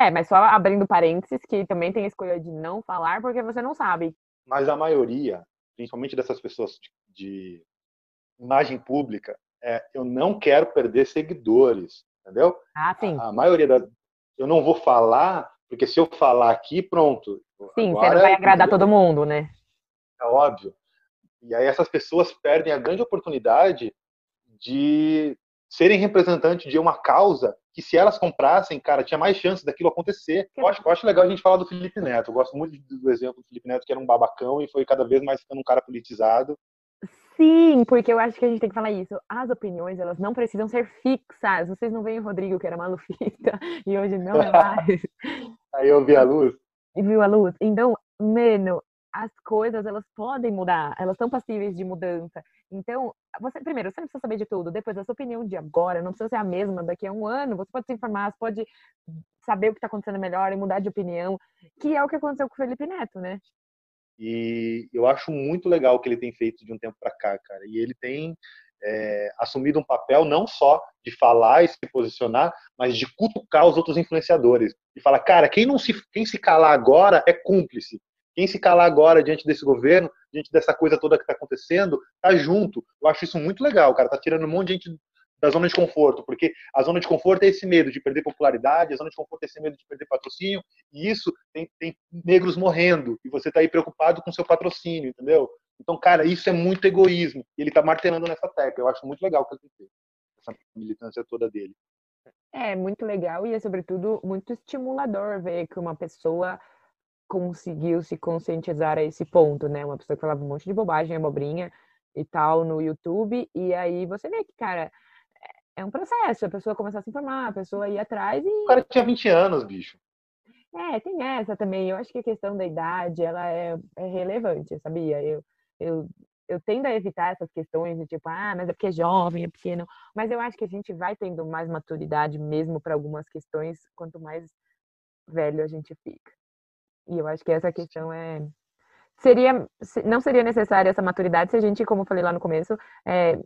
É, mas só abrindo parênteses, que também tem a escolha de não falar porque você não sabe. Mas a maioria, principalmente dessas pessoas de, de imagem pública, é eu não quero perder seguidores, entendeu? Ah, sim. A, a maioria da. Eu não vou falar, porque se eu falar aqui, pronto. Sim, você não vai agradar todo mundo, né? É óbvio. E aí essas pessoas perdem a grande oportunidade de serem representantes de uma causa que se elas comprassem, cara, tinha mais chance daquilo acontecer. Eu acho, eu acho legal a gente falar do Felipe Neto. Eu gosto muito do exemplo do Felipe Neto, que era um babacão e foi cada vez mais ficando um cara politizado. Sim, porque eu acho que a gente tem que falar isso. As opiniões, elas não precisam ser fixas. Vocês não veem o Rodrigo, que era malufista, (laughs) e hoje não é mais. (laughs) Aí eu vi a luz. E viu a luz. Então, mano, as coisas elas podem mudar, elas são passíveis de mudança. Então, você primeiro, você não precisa saber de tudo. Depois, a sua opinião de agora não precisa ser a mesma daqui a um ano. Você pode se informar, você pode saber o que está acontecendo melhor e mudar de opinião, que é o que aconteceu com o Felipe Neto, né? E eu acho muito legal o que ele tem feito de um tempo para cá, cara. E ele tem é, assumido um papel não só de falar e se posicionar, mas de cutucar os outros influenciadores. E fala, cara, quem não se, quem se calar agora é cúmplice. Quem se calar agora diante desse governo, diante dessa coisa toda que está acontecendo, tá junto. Eu acho isso muito legal, cara. Tá tirando um monte de gente da zona de conforto, porque a zona de conforto é esse medo de perder popularidade, a zona de conforto é esse medo de perder patrocínio, e isso tem, tem negros morrendo, e você está aí preocupado com seu patrocínio, entendeu? Então, cara, isso é muito egoísmo, e ele está martelando nessa tecla, eu acho muito legal que ele fez, essa militância toda dele. É muito legal e é, sobretudo, muito estimulador ver que uma pessoa conseguiu se conscientizar a esse ponto, né? Uma pessoa que falava um monte de bobagem, abobrinha e tal no YouTube, e aí você vê que, cara, é um processo, a pessoa começar a se informar, a pessoa ir atrás e. O cara tinha 20 anos, bicho. É, tem essa também. Eu acho que a questão da idade, ela é, é relevante, sabia? Eu, eu, eu tendo a evitar essas questões de tipo, ah, mas é porque é jovem, é pequeno. Mas eu acho que a gente vai tendo mais maturidade mesmo para algumas questões, quanto mais velho a gente fica. E eu acho que essa questão é. Seria, não seria necessária essa maturidade se a gente, como eu falei lá no começo, é,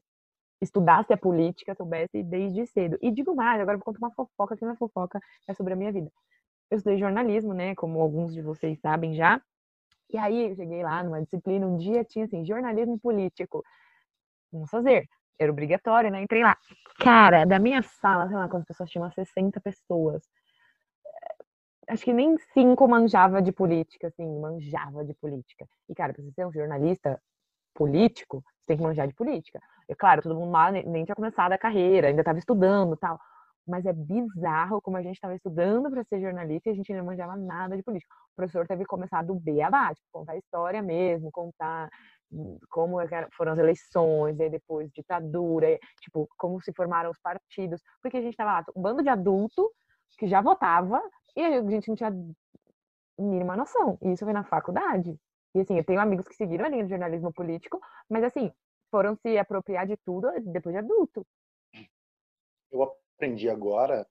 estudasse a política, soubesse desde cedo. E digo mais, agora vou contar uma fofoca, que não é fofoca, é sobre a minha vida. Eu estudei jornalismo, né, como alguns de vocês sabem já. E aí eu cheguei lá numa disciplina, um dia tinha assim, jornalismo político. Vamos fazer. Era obrigatório, né? Entrei lá. Cara, da minha sala, sei lá quantas pessoas tinham, 60 pessoas acho que nem cinco manjava de política, assim, manjava de política. E, cara, pra você ser um jornalista político, você tem que manjar de política. É claro, todo mundo lá nem tinha começado a carreira, ainda estava estudando tal. Mas é bizarro como a gente estava estudando para ser jornalista e a gente não manjava nada de política. O professor teve que começar do B a B, tipo, contar a história mesmo, contar hum, como é foram as eleições, e depois ditadura, tipo, como se formaram os partidos. Porque a gente estava lá, um bando de adulto que já votava, e a gente não tinha mínima noção. E isso foi na faculdade. E assim, eu tenho amigos que seguiram a linha de jornalismo político, mas assim, foram se apropriar de tudo depois de adulto. Eu aprendi agora,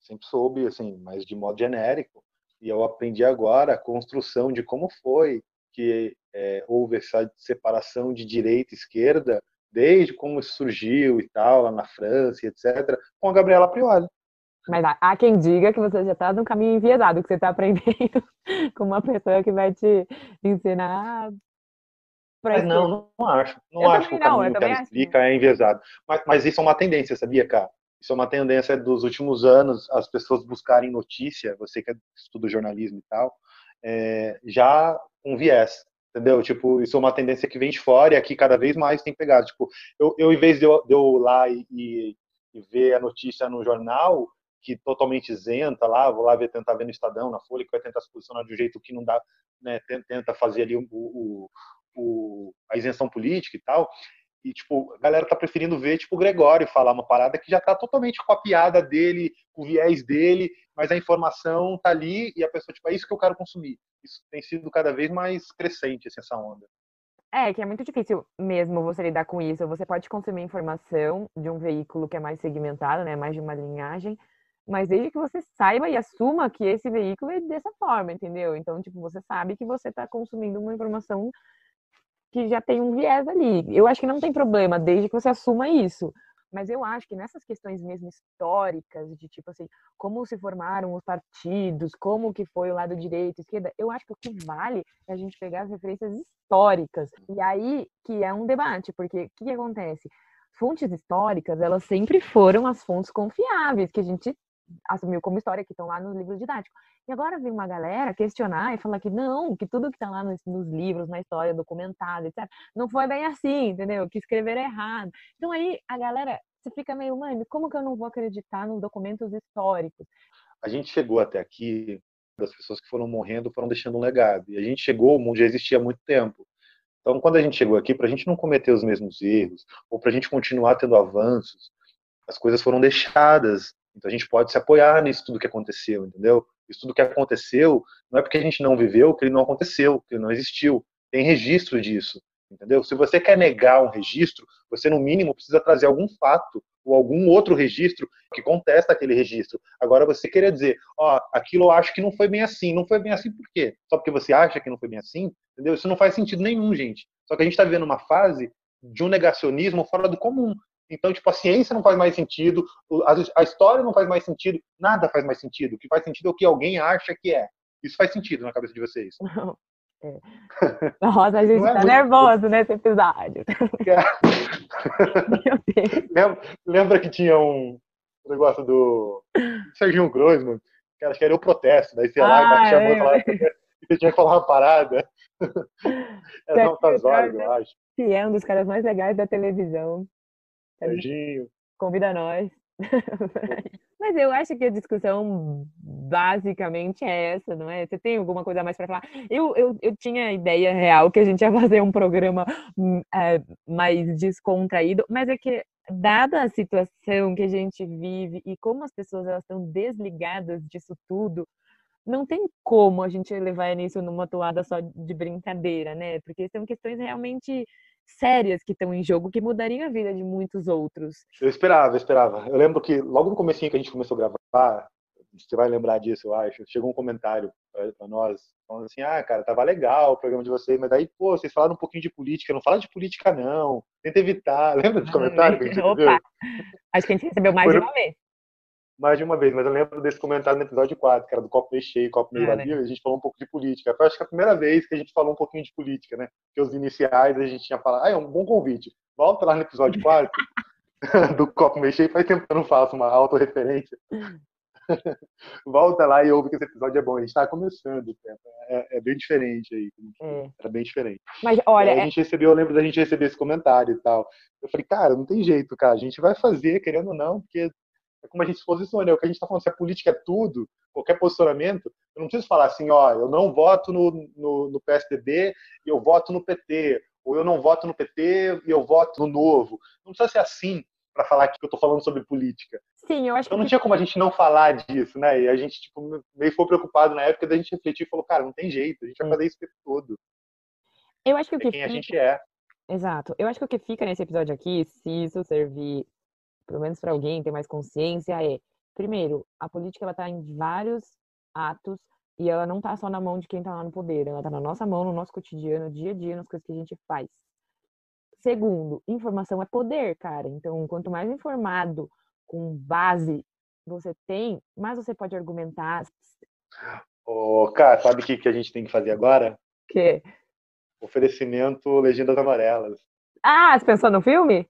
sempre soube, assim, mas de modo genérico, e eu aprendi agora a construção de como foi que é, houve essa separação de direita e esquerda, desde como surgiu e tal, lá na França, etc., com a Gabriela Prioli. Mas há quem diga que você já está no caminho enviesado, que você está aprendendo (laughs) com uma pessoa que vai te ensinar. Mas não, não acho. Não eu acho que o caminho não, que ela explica é enviesado. Mas, mas isso é uma tendência, sabia, cara? Isso é uma tendência dos últimos anos, as pessoas buscarem notícia, você que estuda jornalismo e tal, é, já com viés, entendeu? Tipo, isso é uma tendência que vem de fora e aqui cada vez mais tem pegado. Tipo, eu, eu em vez de eu, de eu lá e, e, e ver a notícia no jornal, que totalmente isenta lá, vou lá ver, tentar ver no Estadão, na Folha, que vai tentar se posicionar de um jeito que não dá, né, tenta fazer ali o, o, o, a isenção política e tal. E, tipo, a galera tá preferindo ver, tipo, o Gregório falar uma parada que já tá totalmente copiada dele, com o viés dele, mas a informação tá ali e a pessoa, tipo, é isso que eu quero consumir. Isso tem sido cada vez mais crescente, assim, essa onda. É, que é muito difícil mesmo você lidar com isso. Você pode consumir informação de um veículo que é mais segmentado, né, mais de uma linhagem, mas desde que você saiba e assuma que esse veículo é dessa forma, entendeu? Então, tipo, você sabe que você está consumindo uma informação que já tem um viés ali. Eu acho que não tem problema, desde que você assuma isso. Mas eu acho que nessas questões mesmo históricas, de tipo assim, como se formaram os partidos, como que foi o lado direito, esquerda, eu acho que o que vale é a gente pegar as referências históricas. E aí que é um debate, porque o que, que acontece? Fontes históricas, elas sempre foram as fontes confiáveis que a gente assumiu como história, que estão lá nos livros didáticos. E agora vem uma galera questionar e falar que não, que tudo que está lá nos, nos, livros, na história, documentado, etc., não foi bem assim, entendeu? Que escreveram errado. Então aí a galera, você fica meio, mano, como que eu não vou acreditar nos documentos históricos? A gente chegou até aqui, das pessoas que foram morrendo foram deixando um legado. E a gente chegou, o mundo já existia há muito tempo. Então, quando a gente chegou aqui, para a gente não cometer os mesmos erros, ou para a gente continuar tendo avanços, as coisas foram deixadas então a gente pode se apoiar nisso tudo que aconteceu, entendeu? Isso tudo que aconteceu não é porque a gente não viveu que ele não aconteceu, que ele não existiu. Tem registro disso, entendeu? Se você quer negar um registro, você no mínimo precisa trazer algum fato ou algum outro registro que contesta aquele registro. Agora você querer dizer, ó, aquilo eu acho que não foi bem assim, não foi bem assim por quê? Só porque você acha que não foi bem assim, entendeu? Isso não faz sentido nenhum, gente. Só que a gente está vivendo uma fase de um negacionismo fora do comum. Então, tipo, a ciência não faz mais sentido, a, história não faz mais sentido, nada faz mais sentido. O que faz sentido é o que alguém acha que é. Isso faz sentido na cabeça de vocês? É. (laughs) Nossa, a gente Não é tá muito- nervoso nesse episódio. (laughs) Deus. lembra, lembra que tinha um negócio do Serginho Groisman, que acho que era o protesto, daí você lá Ah, e batia a mão e (laughs) você tinha que falar uma parada. Era horas, eu acho. Que é um dos caras mais legais da televisão. Serginho. Convida nós. (laughs) Mas eu acho que a discussão basicamente é essa, não é? Você tem alguma coisa a mais para falar? Eu, eu, eu tinha a ideia real que a gente ia fazer um programa hum, é, mais descontraído, mas é que, dada a situação que a gente vive e como as pessoas elas estão desligadas disso tudo, não tem como a gente levar nisso numa toada só de brincadeira, né? Porque são questões realmente sérias que estão em jogo que mudariam a vida de muitos outros. Eu esperava, eu esperava. Eu lembro que logo no comecinho que a gente começou a gravar, você vai lembrar disso, eu acho, chegou um comentário pra pra nós, falando assim, ah, cara, tava legal o programa de vocês, mas aí, pô, vocês falaram um pouquinho de política, não fala de política não, tenta evitar. Lembra desse comentário que a gente Opa! recebeu? Acho que a gente recebeu mais Foi uma vez. Mais de uma vez, mas eu lembro desse comentário no episódio 4, que era do copo meio cheio, copo meio Ah, né? vazio, e a gente falou um pouco de política. Foi acho que a primeira vez que a gente falou um pouquinho de política, né? Porque os iniciais a gente tinha falado, ah, é um bom convite. Volta lá no episódio 4 (laughs) do copo meio cheio, faz tempo que eu não faço uma autorreferência. (laughs) Volta lá e ouve que esse episódio é bom. A gente tá começando, é, é bem diferente aí. É. Era bem diferente. Mas olha, aí a é- gente recebeu, eu lembro da gente receber esse comentário e tal. Eu falei, cara, não tem jeito, cara. A gente vai fazer, querendo ou não, porque é como a gente se posiciona. né? O que a gente tá falando, se a política é tudo, qualquer posicionamento, eu não preciso falar assim, ó, eu não voto no, no, no PSDB e eu voto no PT. Ou eu não voto no PT e eu voto no Novo. Não precisa ser assim para falar que eu tô falando sobre política. sim, eu acho Então não que tinha como a gente não falar disso, né? E a gente, tipo, meio ficou preocupado na época da gente refletir e falou, cara, não tem jeito, a gente vai fazer isso o tempo todo. eu acho que o É que quem a fica- gente é. Exato. Eu acho que o que fica nesse episódio aqui, se isso servir, pelo menos para alguém ter mais consciência, é, primeiro, a política ela tá em vários atos e ela não tá só na mão de quem tá lá no poder, ela tá na nossa mão, no nosso cotidiano, dia a dia, nas coisas que a gente faz. Segundo, informação é poder, cara. Então, quanto mais informado, com base você tem, mais você pode argumentar Ô, cara, sabe o que, que a gente tem que fazer agora? que Oferecimento Legendas Amarelas. Ah, você pensou no filme?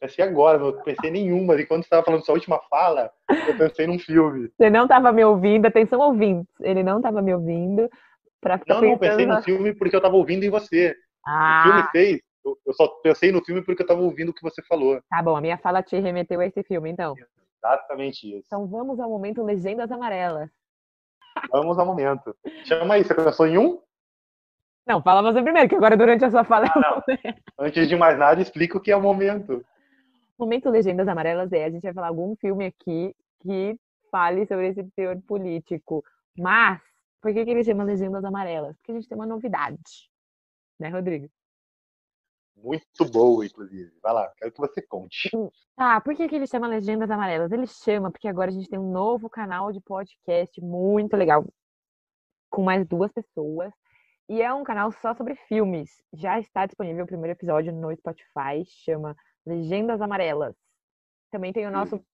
Pensei agora, não pensei em nenhuma. E quando você estava falando sua última fala, eu pensei num filme. Você não estava me ouvindo, atenção ouvintes. Ele não estava me ouvindo para ficar Não, não, pensei pensando. no filme porque eu estava ouvindo em você. O Ah, filme fez. Eu só pensei no filme porque eu estava ouvindo o que você falou. tá bom. A minha fala te remeteu a esse filme, então. Exatamente isso. Então vamos ao momento Legendas Amarelas. Vamos ao momento. Chama aí, você pensou em um? Não, fala você primeiro, que agora durante a sua fala. Ah. Antes de mais nada, explica o que é o momento. Momento Legendas Amarelas é a gente vai falar algum filme aqui que fale sobre esse teor político. Mas, por que, que ele chama Legendas Amarelas? Porque a gente tem uma novidade. Né, Rodrigo? Muito boa, inclusive. Vai lá, quero que você conte. Tá, por que, que ele chama Legendas Amarelas? Ele chama porque agora a gente tem um novo canal de podcast muito legal, com mais duas pessoas. E é um canal só sobre filmes. Já está disponível o primeiro episódio no Spotify, chama Legendas Amarelas. Também tem o nosso,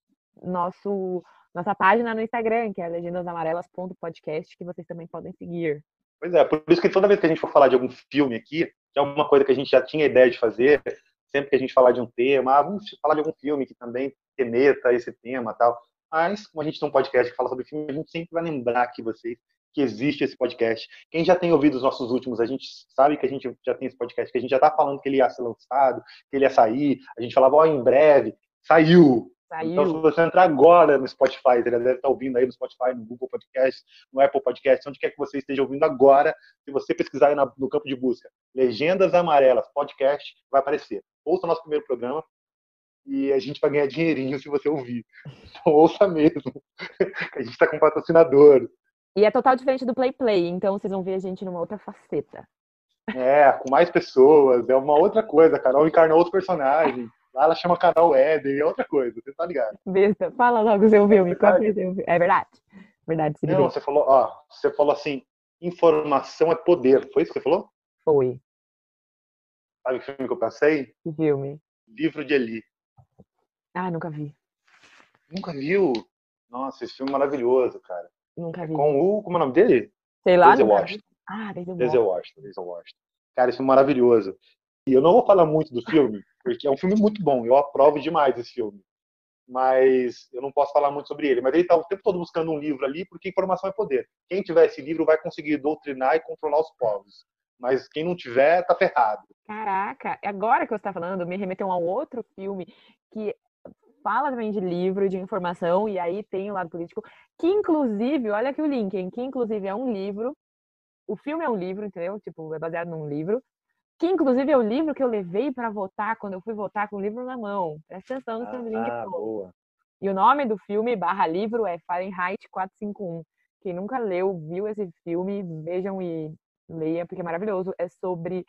nosso nossa página no Instagram, que é legendasamaraelas.podcast, que vocês também podem seguir. Pois é, por isso que toda vez que a gente for falar de algum filme aqui, que é uma coisa que a gente já tinha ideia de fazer, sempre que a gente falar de um tema, ah, vamos falar de algum filme que também remeta a esse tema tal. Mas, como a gente tem um podcast que fala sobre filme, a gente sempre vai lembrar aqui vocês que existe esse podcast. Quem já tem ouvido os nossos últimos, a gente sabe que a gente já tem esse podcast, que a gente já está falando que ele ia ser lançado, que ele ia sair. A gente falava, ó, em breve, saiu. Saiu. Então, se você entrar agora no Spotify, já deve estar ouvindo aí no Spotify, no Google Podcast, no Apple Podcast, onde quer que você esteja ouvindo agora, se você pesquisar aí no campo de busca, Legendas Amarelas Podcast, vai aparecer. Ouça o nosso primeiro programa e a gente vai ganhar dinheirinho se você ouvir. Então, ouça mesmo. (laughs) A gente está com patrocinador. E é total diferente do Play Play, então vocês vão ver a gente numa outra faceta. É, com mais pessoas, é uma outra coisa. A Carol encarnou outro personagem. Lá ela chama Carol Éden, é outra coisa, você tá ligado? Besta, fala logo o seu filme. É seu filme? É verdade. Verdade. Não, você falou, ó, você falou assim, informação é poder. Foi isso que você falou? Foi. Sabe que filme que eu pensei? Que filme? Livro de Eli. Ah, nunca vi. Nunca viu? Nossa, esse filme é maravilhoso, cara. Nunca vi. Com o. Como é o nome dele? Sei lá, Denzel. Washington. Ah, Denzel Denzel Washington, Denzel Washington. Cara, esse filme é maravilhoso. E eu não vou falar muito do filme, porque é um filme muito bom. Eu aprovo demais esse filme. Mas eu não posso falar muito sobre ele. Mas ele está o tempo todo buscando um livro ali, porque informação é poder. Quem tiver esse livro vai conseguir doutrinar e controlar os povos. Mas quem não tiver, tá ferrado. Caraca, agora que você está falando, me remeteu a um outro filme que fala também de livro, de informação, e aí tem o lado político, que inclusive, olha aqui o link, hein, que inclusive é um livro, o filme é um livro, entendeu? Tipo, é baseado num livro, que inclusive é o livro que eu levei para votar quando eu fui votar com o livro na mão. Presta atenção no seu link. Ah, boa. E o nome do filme barra livro é Fahrenheit 451. Quem nunca leu, viu esse filme, vejam e leia, porque é maravilhoso. É sobre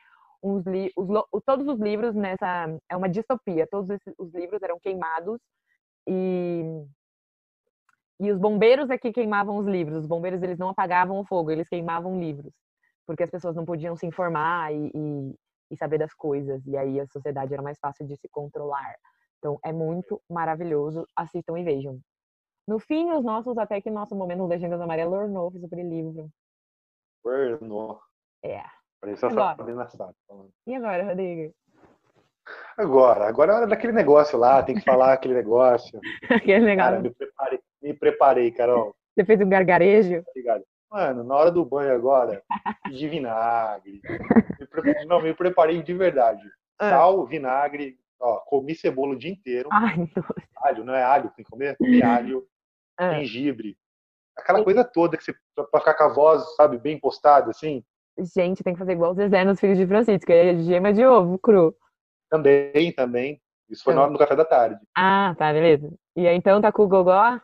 os, todos os livros nessa é uma distopia. Todos esses, os livros eram queimados e e os bombeiros é que queimavam os livros. Os bombeiros eles não apagavam o fogo, eles queimavam livros, porque as pessoas não podiam se informar e, e, e saber das coisas. E aí a sociedade era mais fácil de se controlar. Então é muito maravilhoso. Assistam e vejam. No fim, os nossos, até que nosso momento Legendas Amarelas ornou sobre livro. Ornou. É. Agora. essa E agora, Rodrigo? Agora, agora é hora daquele negócio lá, tem que falar aquele negócio. (laughs) Aquele Cara, negócio. me preparei, me preparei, Carol. Você fez um gargarejo? Obrigado. Mano, na hora do banho agora, de vinagre. (laughs) Me pre- Não, me preparei de verdade. Ah. Sal, vinagre, ó, comi cebola o dia inteiro. Ai. Alho, não é alho que tem que comer? Comi (laughs) alho, Ah. gengibre. Aquela coisa toda que você, pra ficar com a voz, sabe, bem postada, assim. Gente, tem que fazer igual o Zezé nos Filhos de Francisco, é gema de ovo cru. Também, também. Isso foi hora do café da tarde. Ah, tá, beleza. E aí, então, tá com o gogó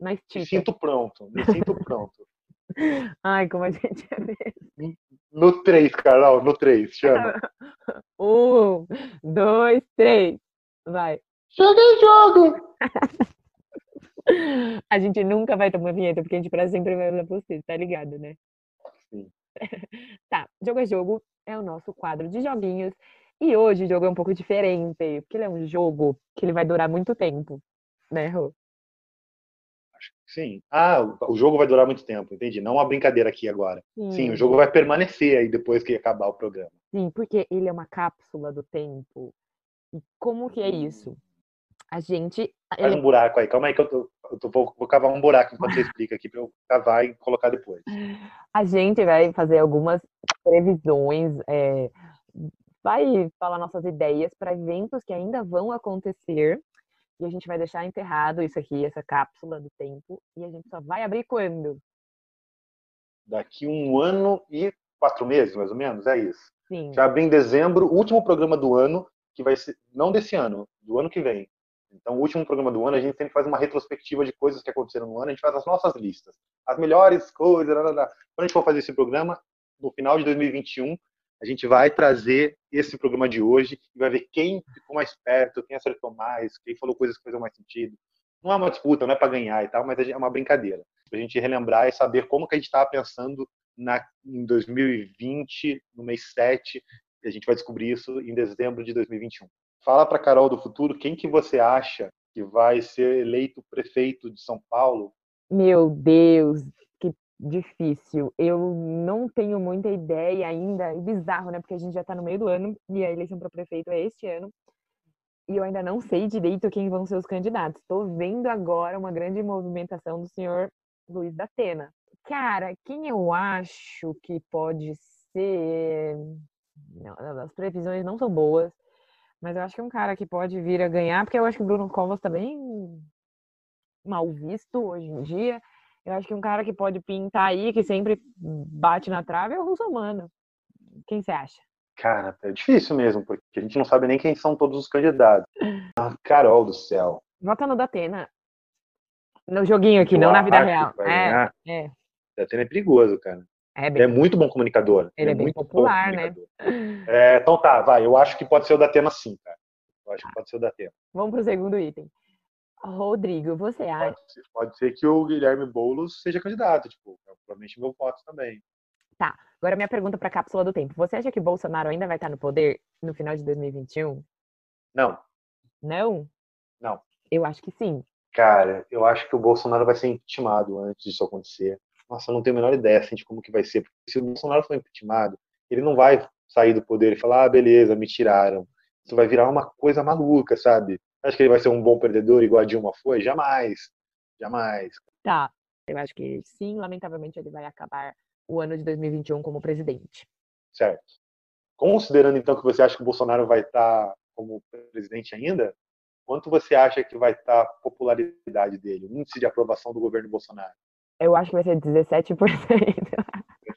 na Me estica. sinto pronto, me sinto pronto. (laughs) Ai, como a gente é mesmo. No 3, Carol, no 3, chama. (laughs) Um, dois, três. Vai. Joguei jogo! (laughs) A gente nunca vai tomar vinheta, porque a gente presta sempre vai pra você, tá ligado, né? Sim. (laughs) Tá, Jogo é Jogo é o nosso quadro de joguinhos. E hoje o jogo é um pouco diferente, porque ele é um jogo que ele vai durar muito tempo, né, Rô? Sim. Ah, o- jogo vai durar muito tempo, entendi. Não uma brincadeira aqui agora. Sim, Hum. o jogo vai permanecer aí depois que acabar o programa. Sim, porque ele é uma cápsula do tempo. E como que é isso? A gente. Faz ele- um buraco aí, calma aí que eu, tô, eu tô- vou, vou cavar um buraco enquanto você (laughs) explica aqui pra eu cavar e colocar depois. A gente vai fazer algumas previsões, é, vai falar nossas ideias para eventos que ainda vão acontecer. E a gente vai deixar enterrado isso aqui, essa cápsula do tempo. E a gente só vai abrir quando? Daqui um ano e quatro meses, mais ou menos, é isso. Sim. Já abre em dezembro, último programa do ano, que vai ser, não desse ano, do ano que vem. Então, o último programa do ano, a gente sempre faz uma retrospectiva de coisas que aconteceram no ano, a gente faz as nossas listas. As melhores coisas, lá, lá, lá. quando a gente for fazer esse programa, no final de 2021, a gente vai trazer esse programa de hoje e vai ver quem ficou mais perto, quem acertou mais, quem falou coisas que fizeram mais sentido. Não é uma disputa, não é para ganhar e tal, mas é uma brincadeira. Pra gente relembrar e saber como que a gente estava pensando na, em 2020, no mês 7, e a gente vai descobrir isso em dezembro de 2021. Fala para Carol do futuro, quem que você acha que vai ser eleito prefeito de São Paulo? Meu Deus, que difícil. Eu não tenho muita ideia ainda. É bizarro, né? Porque a gente já tá no meio do ano e a eleição para prefeito é este ano. E eu ainda não sei direito quem vão ser os candidatos. Estou vendo agora uma grande movimentação do senhor Luiz da Atena. Cara, quem eu acho que pode ser. Não, as previsões não são boas, mas eu acho que é um cara que pode vir a ganhar, porque eu acho que o Bruno Covas também mal visto hoje em dia. Eu acho que um cara que pode pintar aí, que sempre bate na trave, é o Russomano. Quem você acha? Cara, é difícil mesmo, porque a gente não sabe nem quem são todos os candidatos. Ah, Carol do céu. Vota no Datena. No joguinho aqui, não na vida real. É, é. Datena é perigoso, cara. É Ele bem. é muito bom comunicador. Ele é bem muito popular, né? É, então tá, vai. Eu acho que pode ser o Datena sim, cara. Eu acho que pode ser o Datena. Vamos pro segundo item. Rodrigo, você acha? Pode ser, pode ser que o Guilherme Boulos seja candidato, tipo, é provavelmente meu voto também. Agora, minha pergunta para a cápsula do tempo. Você acha que Bolsonaro ainda vai estar no poder no final de 2021? Não, Não? Não. Eu acho que sim. cara, eu acho que o Bolsonaro vai ser intimado antes disso acontecer. Nossa, eu não tenho a menor ideia assim, de como que vai ser. Porque se o Bolsonaro for impeachmentado, ele não vai sair do poder e falar, ah, beleza, me tiraram. Isso vai virar uma coisa maluca, sabe? Acho que ele vai ser um bom perdedor igual a Dilma foi? Jamais. Jamais. Tá. Eu acho que sim, lamentavelmente ele vai acabar o ano de 2021 como presidente. Certo. Considerando então que você acha que o Bolsonaro vai estar como presidente ainda, quanto você acha que vai estar a popularidade dele, o índice de aprovação do governo Bolsonaro? Eu acho que vai ser 17%.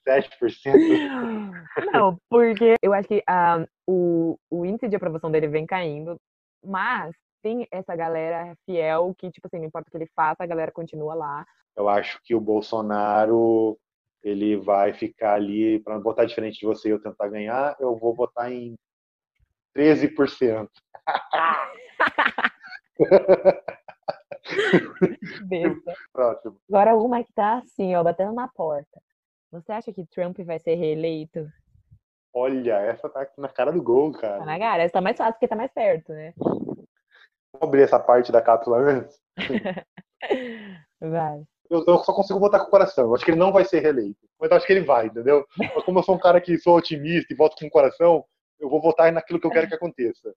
17%? (laughs) Não, porque eu acho que uh, o, o índice de aprovação dele vem caindo, mas tem essa galera fiel que, tipo assim, não importa o que ele faça, a galera continua lá. Eu acho que o Bolsonaro ele vai ficar ali, para não votar diferente de você e eu tentar ganhar, eu vou votar em 13%. (laughs) (laughs) (laughs) Besta. Próximo. Agora uma que tá assim, ó, batendo na porta. Você acha que Trump vai ser reeleito? Olha, essa tá aqui na cara do gol, cara. Tá na cara, essa tá mais fácil porque tá mais perto, né? Vamos abrir essa parte da cápsula antes? (laughs) vai. Eu, eu, só consigo votar com o coração. Eu acho que ele não vai ser reeleito. Mas eu acho que ele vai, entendeu? Mas como eu sou um cara que sou otimista e voto com o coração, eu vou votar naquilo que eu quero que aconteça.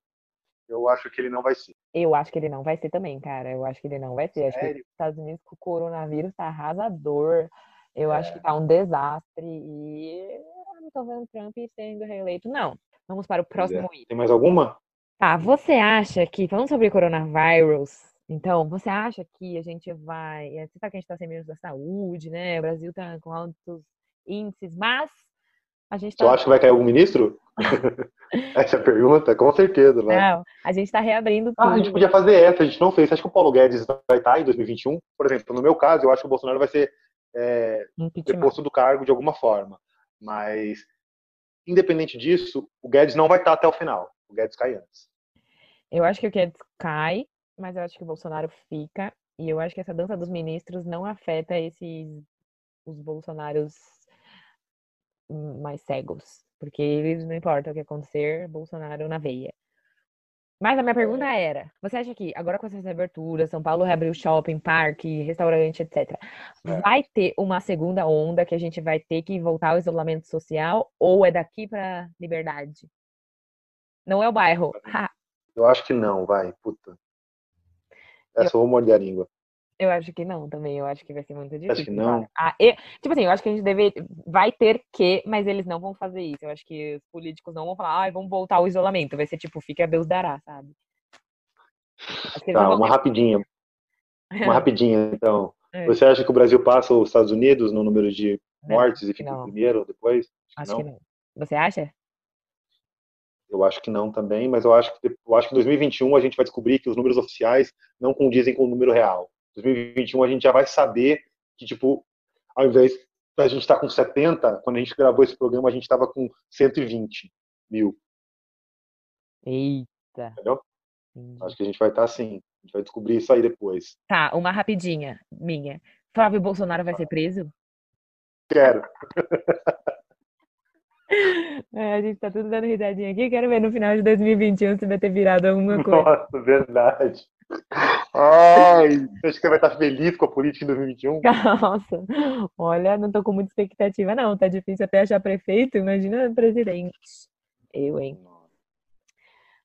Eu acho que ele não vai ser. Eu acho que ele não vai ser também, cara. Eu acho que ele não vai ser. Acho que Sério? os Estados Unidos com o coronavírus tá arrasador. Eu acho É. que tá um desastre e eu não tô vendo Trump sendo reeleito, não. Vamos para o próximo item. Tem mais alguma? Tá, você acha que, falando sobre coronavírus, então, você acha que a gente vai. eh, Você sabe que a gente tá sem ministro da saúde, né? O Brasil tá com altos índices, mas a gente Você tá. acha que vai cair algum ministro? (laughs) Essa é pergunta? Com certeza, vai. Não, a gente tá reabrindo Ah, a gente tudo. podia fazer essa, a gente não fez. Você acha que o Paulo Guedes vai estar em 2021? Por exemplo, no meu caso, eu acho que o Bolsonaro vai ser é, deposto do cargo de alguma forma. Mas, independente disso, o Guedes não vai estar até o final. O Guedes cai antes. Eu acho que o Guedes cai, mas eu acho que o Bolsonaro fica. E eu acho que essa dança dos ministros não afeta esses os bolsonaros mais cegos. Porque eles não importa o que acontecer, Bolsonaro na veia. Mas a minha pergunta era: você acha que agora com essas aberturas, São Paulo reabriu shopping, parque, restaurante, etc., É. vai ter uma segunda onda que a gente vai ter que voltar ao isolamento social? Ou é daqui para liberdade? Não é o bairro. Eu acho que não, vai. Puta. Essa eu vou morder a língua. Eu acho que não também. Eu acho que vai ser muito difícil. que não? Ah, e- tipo assim, eu acho que a gente deve, vai ter que, mas eles não vão fazer isso. Eu acho que os políticos não vão falar, ai, vamos voltar ao isolamento. Vai ser tipo, fique a Deus dará, sabe? Acho que Tá, não uma vão rapidinha. Uma rapidinha, então. (laughs) É. Você acha que o Brasil passa os Estados Unidos no número de Não, mortes e acho que fica em não. primeiro ou depois? Acho que não. Você acha? Eu acho que não também, mas eu acho que eu acho que em 2021 a gente vai descobrir que os números oficiais não condizem com o número real. Em 2021 a gente já vai saber que tipo, ao invés da gente estar com 70, quando a gente gravou esse programa a gente estava com 120 mil. Eita. Entendeu? entendi. Acho que a gente vai estar assim. A gente vai descobrir isso aí depois. Tá, uma rapidinha, minha. Flávio Bolsonaro vai ser preso? Quero. (laughs) É, a gente tá tudo dando risadinha aqui. Quero ver no final de 2021 se vai ter virado alguma coisa. Nossa, verdade. Ai, você acha que vai estar feliz com a política em 2021? (laughs) Nossa, olha, não tô com muita expectativa, não. Tá difícil até achar prefeito, imagina presidente. Eu, hein?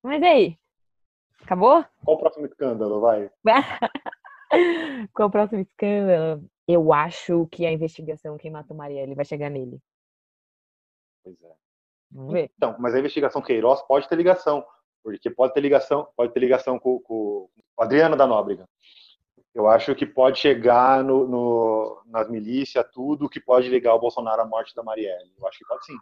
Mas aí? Acabou? Qual o próximo escândalo, vai? (laughs) Qual o próximo escândalo? Eu acho que a investigação Quem Matou Marielle vai chegar nele. Pois é. Vamos ver. Então, mas a investigação Queiroz pode ter ligação, porque pode ter ligação, pode ter ligação com, com o Adriano da Nóbrega. Eu acho que pode chegar no, no- nas milícias tudo que pode ligar o Bolsonaro à morte da Marielle. Eu acho que pode sim.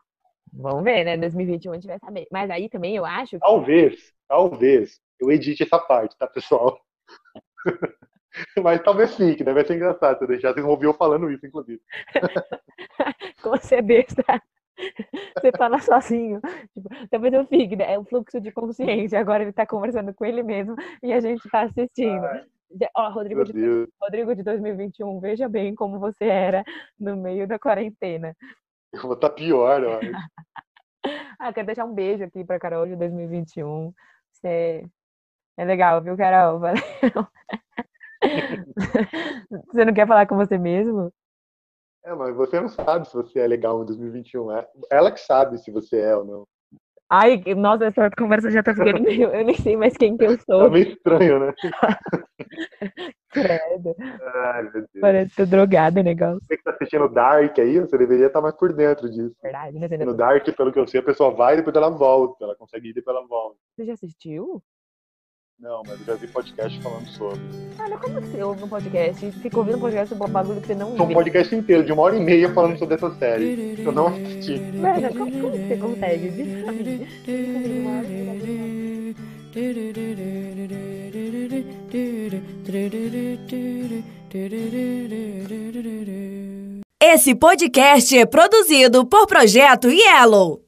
Vamos ver, né? 2021 a gente vai saber. Mas aí também eu acho que. Talvez, talvez eu edite essa parte, tá, pessoal? (laughs) mas talvez fique, né? Vai ser engraçado deixar. Vocês vão ouvir eu falando isso, inclusive. (laughs) É besta. (laughs) Você fala sozinho. Tipo, talvez eu fique, né? É o fluxo de consciência. Agora ele tá conversando com ele mesmo e a gente tá assistindo. Já- Ó, Rodrigo Meu de, Deus, Rodrigo de 2021, veja bem como você era no meio da quarentena. eu vou estar pior, eu acho. (laughs) Ah, quero deixar um beijo aqui pra Carol de 2021. Você é legal, viu, Carol? Valeu. (laughs) Você não quer falar com você mesmo? É, mas você não sabe se você é legal em 2021. É ela que sabe se você é ou não. Ai, nossa, essa conversa já tá ficando meio. Eu nem sei mais quem que eu Tá sou. meio estranho, né? (laughs) Credo. Ai, meu Deus. Parece que tô drogada o negócio. Você que tá assistindo Dark aí, você deveria estar mais por dentro disso. Verdade, né? No Dark, pelo que eu sei, a pessoa vai e depois ela volta. Ela consegue ir e depois ela volta. Você já assistiu? Não, mas eu já vi podcast falando sobre. Ah, mas como que você ouve um podcast? Fica ouvindo um podcast sobre um bagulho que você não Foi um podcast inteiro, de uma hora e meia, falando sobre essa série. Eu não assisti. Mano, como, como que você consegue? Diz pra mim. Esse podcast é produzido por Projeto Yellow.